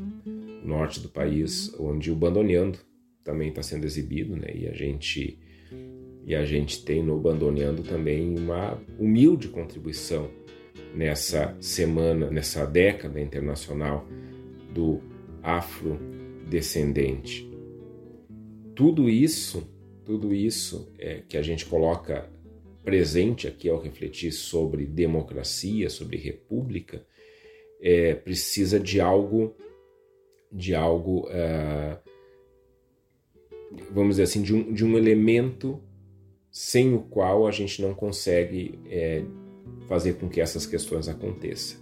norte do país, onde o Bandoneando também está sendo exibido, né? E a gente e a gente tem no Bandoneando também uma humilde contribuição nessa semana, nessa década internacional do afrodescendente. Tudo isso, tudo isso é, que a gente coloca presente aqui ao refletir sobre democracia, sobre república, é, precisa de algo, de algo, é, vamos dizer assim, de um, de um elemento sem o qual a gente não consegue é, fazer com que essas questões aconteçam.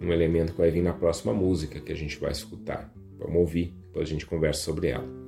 Um elemento que vai vir na próxima música que a gente vai escutar. Vamos ouvir, depois a gente conversa sobre ela.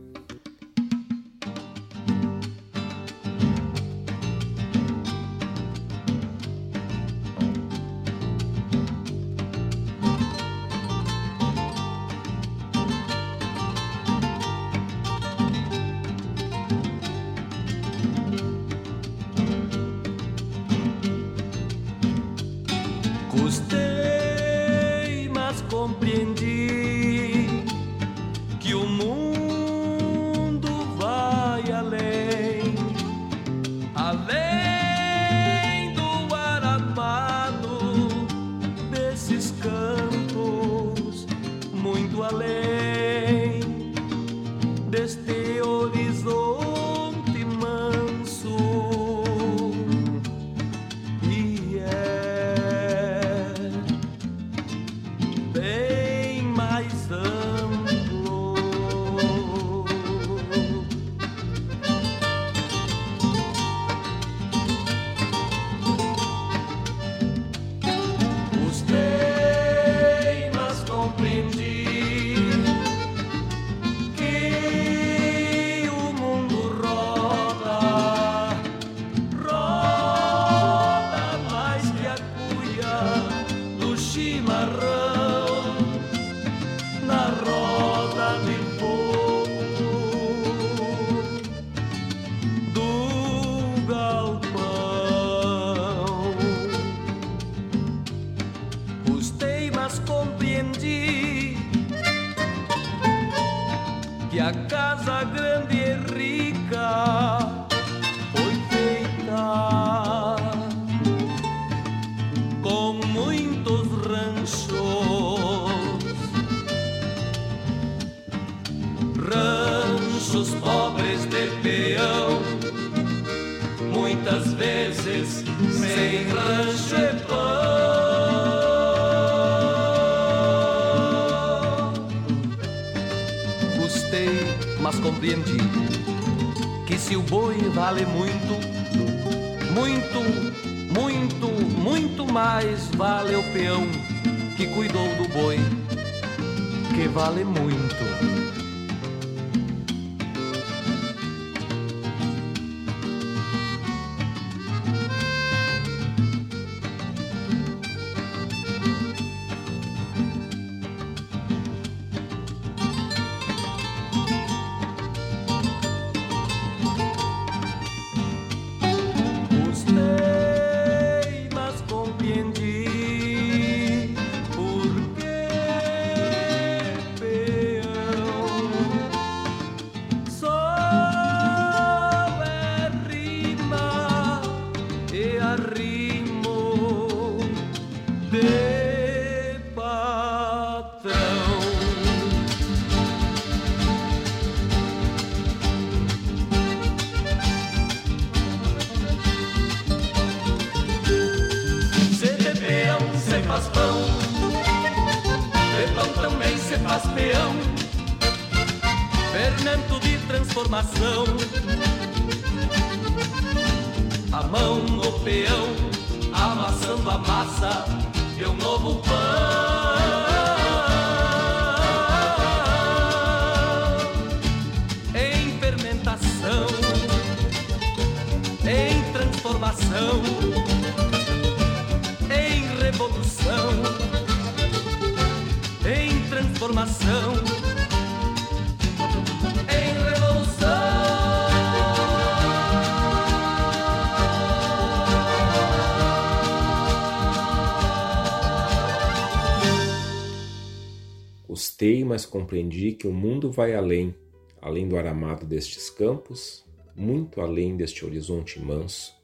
Compreendi que o mundo vai além, além do aramado destes campos, muito além deste horizonte manso,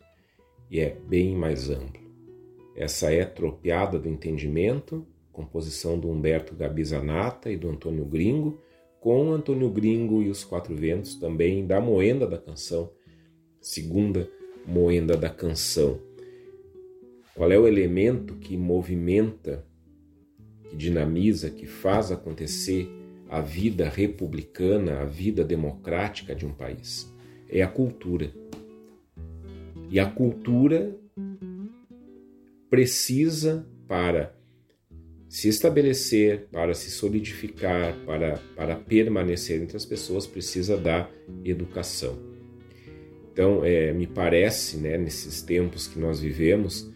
e é bem mais amplo. Essa é Tropiada do Entendimento, composição do Humberto Gabizanata e do Antônio Gringo, com Antônio Gringo e os Quatro Ventos, também da Moenda da Canção, segunda Moenda da Canção. Qual é o elemento que movimenta que dinamiza, que faz acontecer a vida republicana, a vida democrática de um país. É a cultura. E a cultura precisa, para se estabelecer, para se solidificar, para, para permanecer entre as pessoas, precisa da educação. Então, é, me parece, né, nesses tempos que nós vivemos,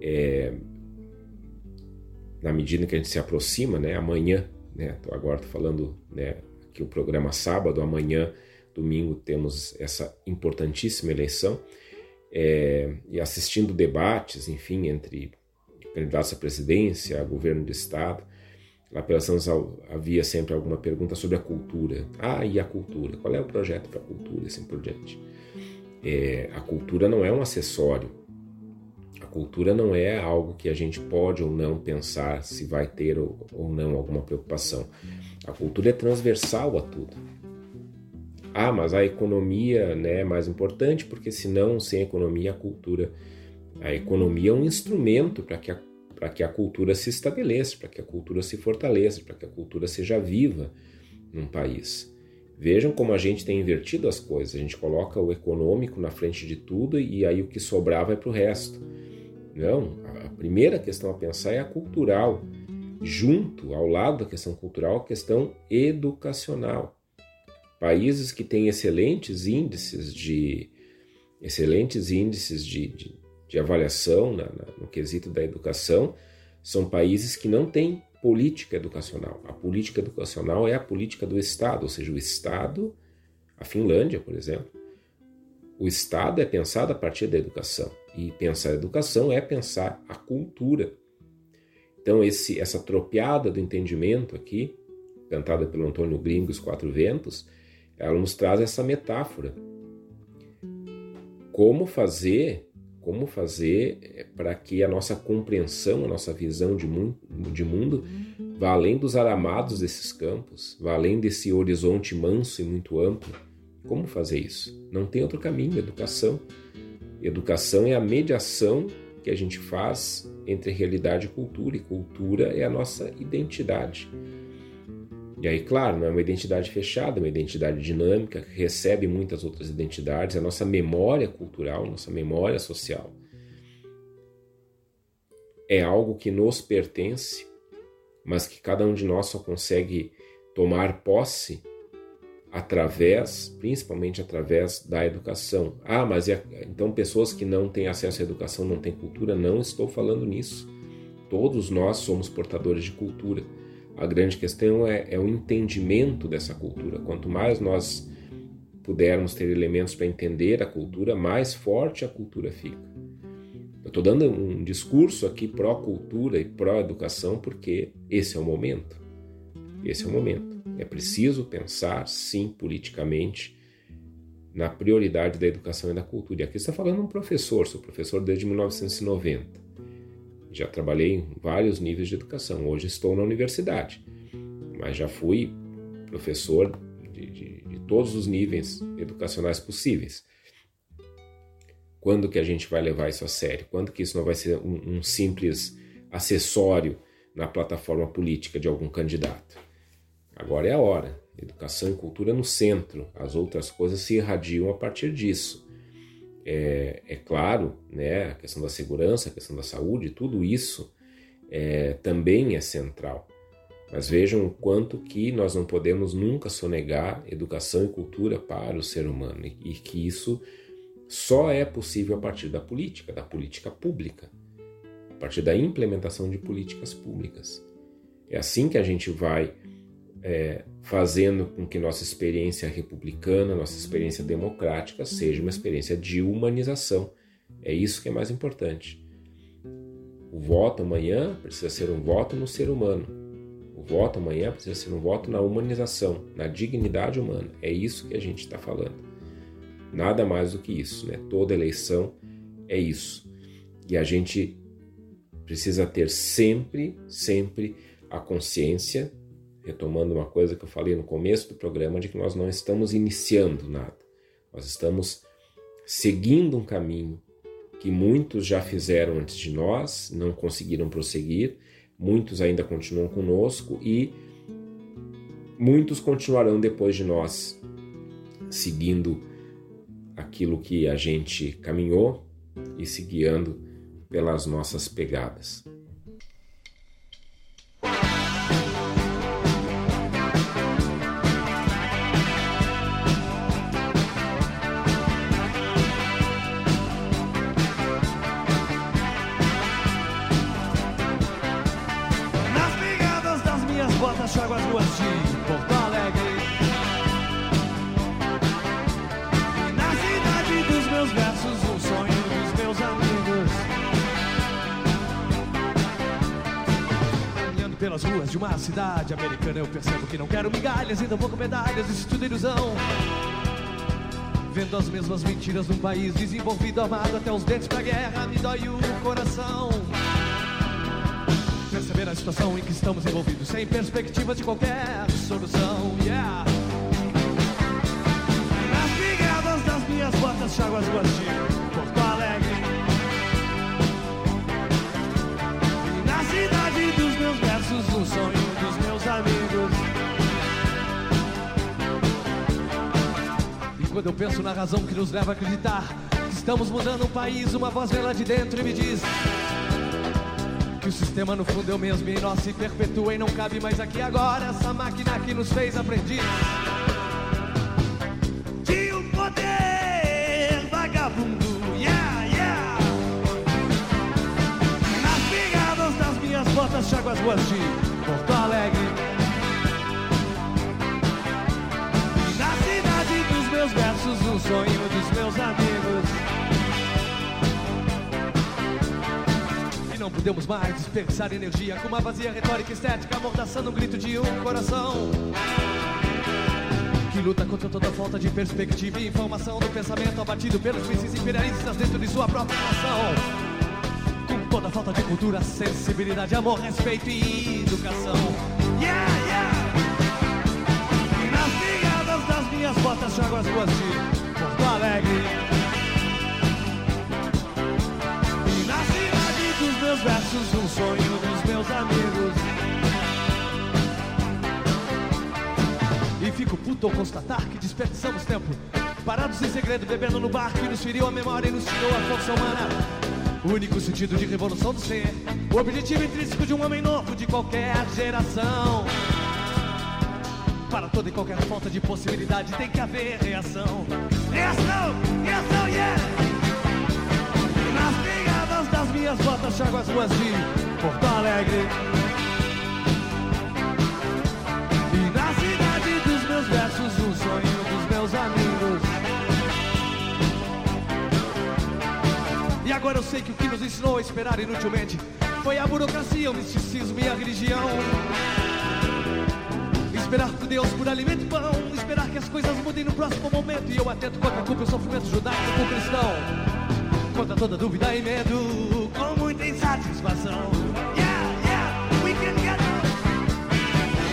é, na medida que a gente se aproxima, né, amanhã, né, agora estou falando né, que o programa sábado, amanhã, domingo, temos essa importantíssima eleição, é, e assistindo debates, enfim, entre candidatos à presidência, a governo do Estado, lá pelas Santos havia sempre alguma pergunta sobre a cultura. Ah, e a cultura? Qual é o projeto para a cultura, assim por diante? É, a cultura não é um acessório, cultura não é algo que a gente pode ou não pensar se vai ter ou, não alguma preocupação. A cultura é transversal a tudo. Ah, mas a economia né, é mais importante porque senão sem economia a cultura. A economia é um instrumento para que a para que a cultura se estabeleça, para que a cultura se fortaleça, para que a cultura seja viva num país. Vejam como a gente tem invertido as coisas. A gente coloca o econômico na frente de tudo e aí o que sobrar vai para o resto. Não, a primeira questão a pensar é a cultural. Junto, ao lado da questão cultural, a questão educacional. Países que têm excelentes índices de excelentes índices de, de, de avaliação na, na, no quesito da educação são países que não têm política educacional. A política educacional é a política do Estado, ou seja, o Estado, a Finlândia, por exemplo, o Estado é pensado a partir da educação. E pensar a educação é pensar a cultura. Então, esse, essa tropeada do entendimento aqui, cantada pelo Antônio Gringo, Os Quatro Ventos, ela nos traz essa metáfora. Como fazer, como fazer eh, para que a nossa compreensão, a nossa visão de mundo, de mundo vá além dos aramados desses campos, vá além desse horizonte manso e muito amplo. Como fazer isso? Não tem outro caminho, educação Educação é a mediação que a gente faz entre realidade e cultura, e cultura é a nossa identidade. E aí, claro, não é uma identidade fechada, é uma identidade dinâmica que recebe muitas outras identidades, é a nossa memória cultural, nossa memória social. É algo que nos pertence, mas que cada um de nós só consegue tomar posse através, principalmente através da educação. Ah, mas então pessoas que não têm acesso à educação não têm cultura? Não estou falando nisso. Todos nós somos portadores de cultura. A grande questão é, é o entendimento dessa cultura. Quanto mais nós pudermos ter elementos para entender a cultura, mais forte a cultura fica. Eu estou dando um discurso aqui pró-cultura e pró-educação porque esse é o momento. Esse é o momento. É preciso pensar, sim, politicamente, na prioridade da educação e da cultura. E aqui está falando um professor, sou professor desde 1990. Já trabalhei em vários níveis de educação. Hoje estou na universidade, mas já fui professor de, de, de todos os níveis educacionais possíveis. Quando que a gente vai levar isso a sério? Quando que isso não vai ser um, um simples acessório na plataforma política de algum candidato? Agora é a hora. Educação e cultura no centro. As outras coisas se irradiam a partir disso. É, é claro, né, a questão da segurança, a questão da saúde, tudo isso é, também é central. Mas vejam o quanto que nós não podemos nunca sonegar educação e cultura para o ser humano e, que isso só é possível a partir da política, da política pública, a partir da implementação de políticas públicas. É assim que a gente vai é, fazendo com que nossa experiência republicana, nossa experiência democrática seja uma experiência de humanização. É isso que é mais importante. O voto amanhã precisa ser um voto no ser humano. O voto amanhã precisa ser um voto na humanização, na dignidade humana. É isso que a gente está falando. Nada mais do que isso. Né? Toda eleição é isso. E a gente precisa ter sempre, sempre a consciência retomando uma coisa que eu falei no começo do programa, de que nós não estamos iniciando nada. Nós estamos seguindo um caminho que muitos já fizeram antes de nós, não conseguiram prosseguir, muitos ainda continuam conosco e muitos continuarão depois de nós, seguindo aquilo que a gente caminhou e se guiando pelas nossas pegadas. Pelas ruas de uma cidade americana eu percebo que não quero migalhas e tampouco medalhas, isso tudo é ilusão. Vendo as mesmas mentiras num país desenvolvido, armado até os dentes pra guerra, me dói o coração. Perceber a situação em que estamos envolvidos, sem perspectiva de qualquer solução, yeah. Nas pegadas das minhas botas, chago as ruas quando eu penso na razão que nos leva a acreditar que estamos mudando o país, uma voz vem lá de dentro e me diz. Que o sistema no fundo é o mesmo e nós se perpetua e não cabe mais aqui agora essa máquina que nos fez aprendiz. De um poder vagabundo, yeah, yeah. Nas pegadas das minhas botas, chago as ruas de Porto Alegre. Meus versos, um sonho dos meus amigos. E não podemos mais desperdiçar energia com uma vazia retórica estética, amordaçando um grito de um coração. Que luta contra toda falta de perspectiva e informação do pensamento abatido pelos mísseis imperialistas dentro de sua própria nação. Com toda falta de cultura, sensibilidade, amor, respeito e educação. transporta as águas ruas de Porto Alegre. E na cidade dos meus versos, um sonho dos meus amigos. E fico puto ao constatar que desperdiçamos tempo. Parados em segredo, bebendo no bar que nos feriu a memória e nos tirou a força humana. O único sentido de revolução do ser. O objetivo intrínseco de um homem novo de qualquer geração. Para toda e qualquer falta de possibilidade tem que haver reação. Reação, reação, yeah! Nas pegadas das minhas botas, chago as ruas de Porto Alegre. E na cidade dos meus versos, um sonho dos meus amigos. E agora eu sei que o que nos ensinou a esperar inutilmente foi a burocracia, o misticismo e a religião. Esperar por Deus por alimento e pão, esperar que as coisas mudem no próximo momento. E eu atento contra a culpa e o sofrimento judaico por cristão. Contra toda dúvida e medo, com muita insatisfação. Yeah, yeah, we can get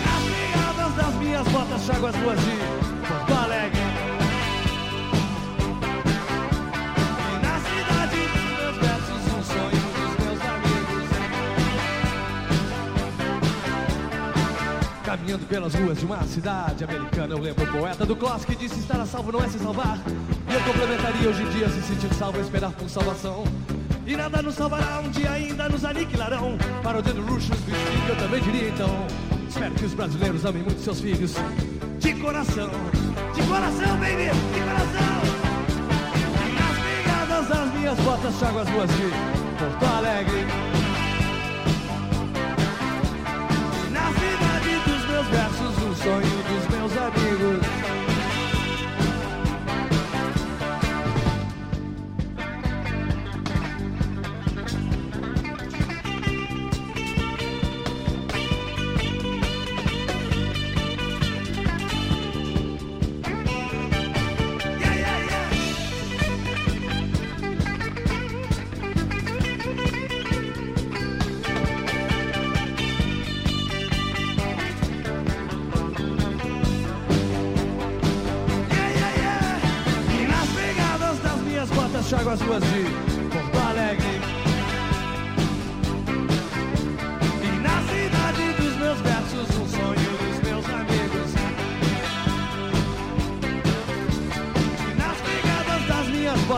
Nas pegadas das minhas botas, chago as ruas Caminhando pelas ruas de uma cidade americana, eu lembro o poeta do Kloss que disse estar a salvo não é se salvar. E eu complementaria hoje em dia se sentir salvo é esperar por salvação. E nada nos salvará, um dia ainda nos aniquilarão. Parodiando Russians Beat, eu também diria então. Espero que os brasileiros amem muito seus filhos. De coração, de coração, baby, de coração. Nas pegadas das minhas botas, chago as ruas de Porto Alegre. Meus versos, um sonho dos meus amigos.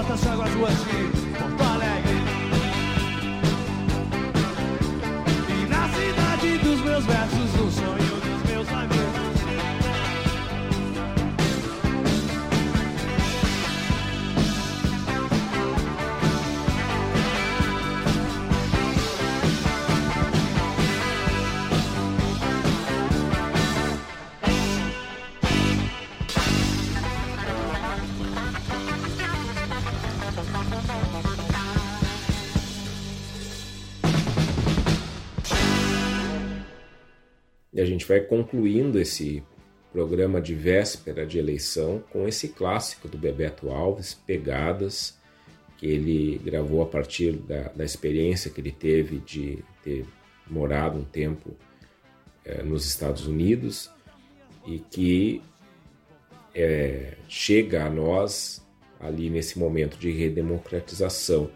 Botas, chago as ruas de Porto Alegre. E na cidade dos meus versos, gente vai concluindo esse programa de véspera de eleição com esse clássico do Bebeto Alves, Pegadas, que ele gravou a partir da, da experiência que ele teve de ter morado um tempo eh, nos Estados Unidos e que eh, chega a nós ali nesse momento de redemocratização.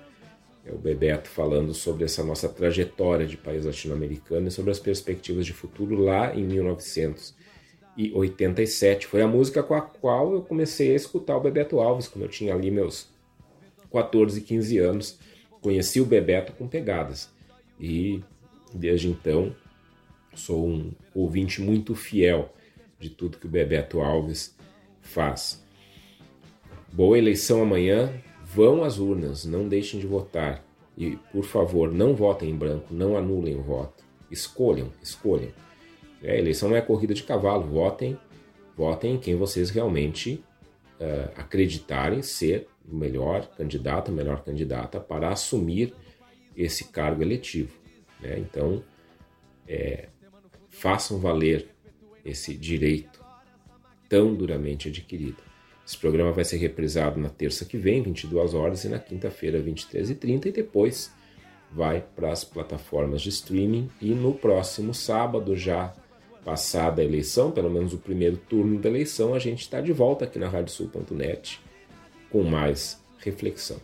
É o Bebeto falando sobre essa nossa trajetória de país latino-americano e sobre as perspectivas de futuro lá em 1987. Foi a música com a qual eu comecei a escutar o Bebeto Alves, quando eu tinha ali meus 14, 15 anos. Conheci o Bebeto com pegadas. E desde então sou um ouvinte muito fiel de tudo que o Bebeto Alves faz. Boa eleição amanhã. Vão às urnas, não deixem de votar. E, por favor, não votem em branco, não anulem o voto. Escolham, escolham. É, eleição não é corrida de cavalo. Votem, votem em quem vocês realmente uh, acreditarem ser o melhor candidato, a melhor candidata para assumir esse cargo eletivo. Né? Então, é, façam valer esse direito tão duramente adquirido. Esse programa vai ser reprisado na terça que vem, 22 horas, e na quinta-feira, 23h30, e depois vai para as plataformas de streaming. E no próximo sábado, já passada a eleição, pelo menos o primeiro turno da eleição, a gente está de volta aqui na radiosul.net com mais reflexão.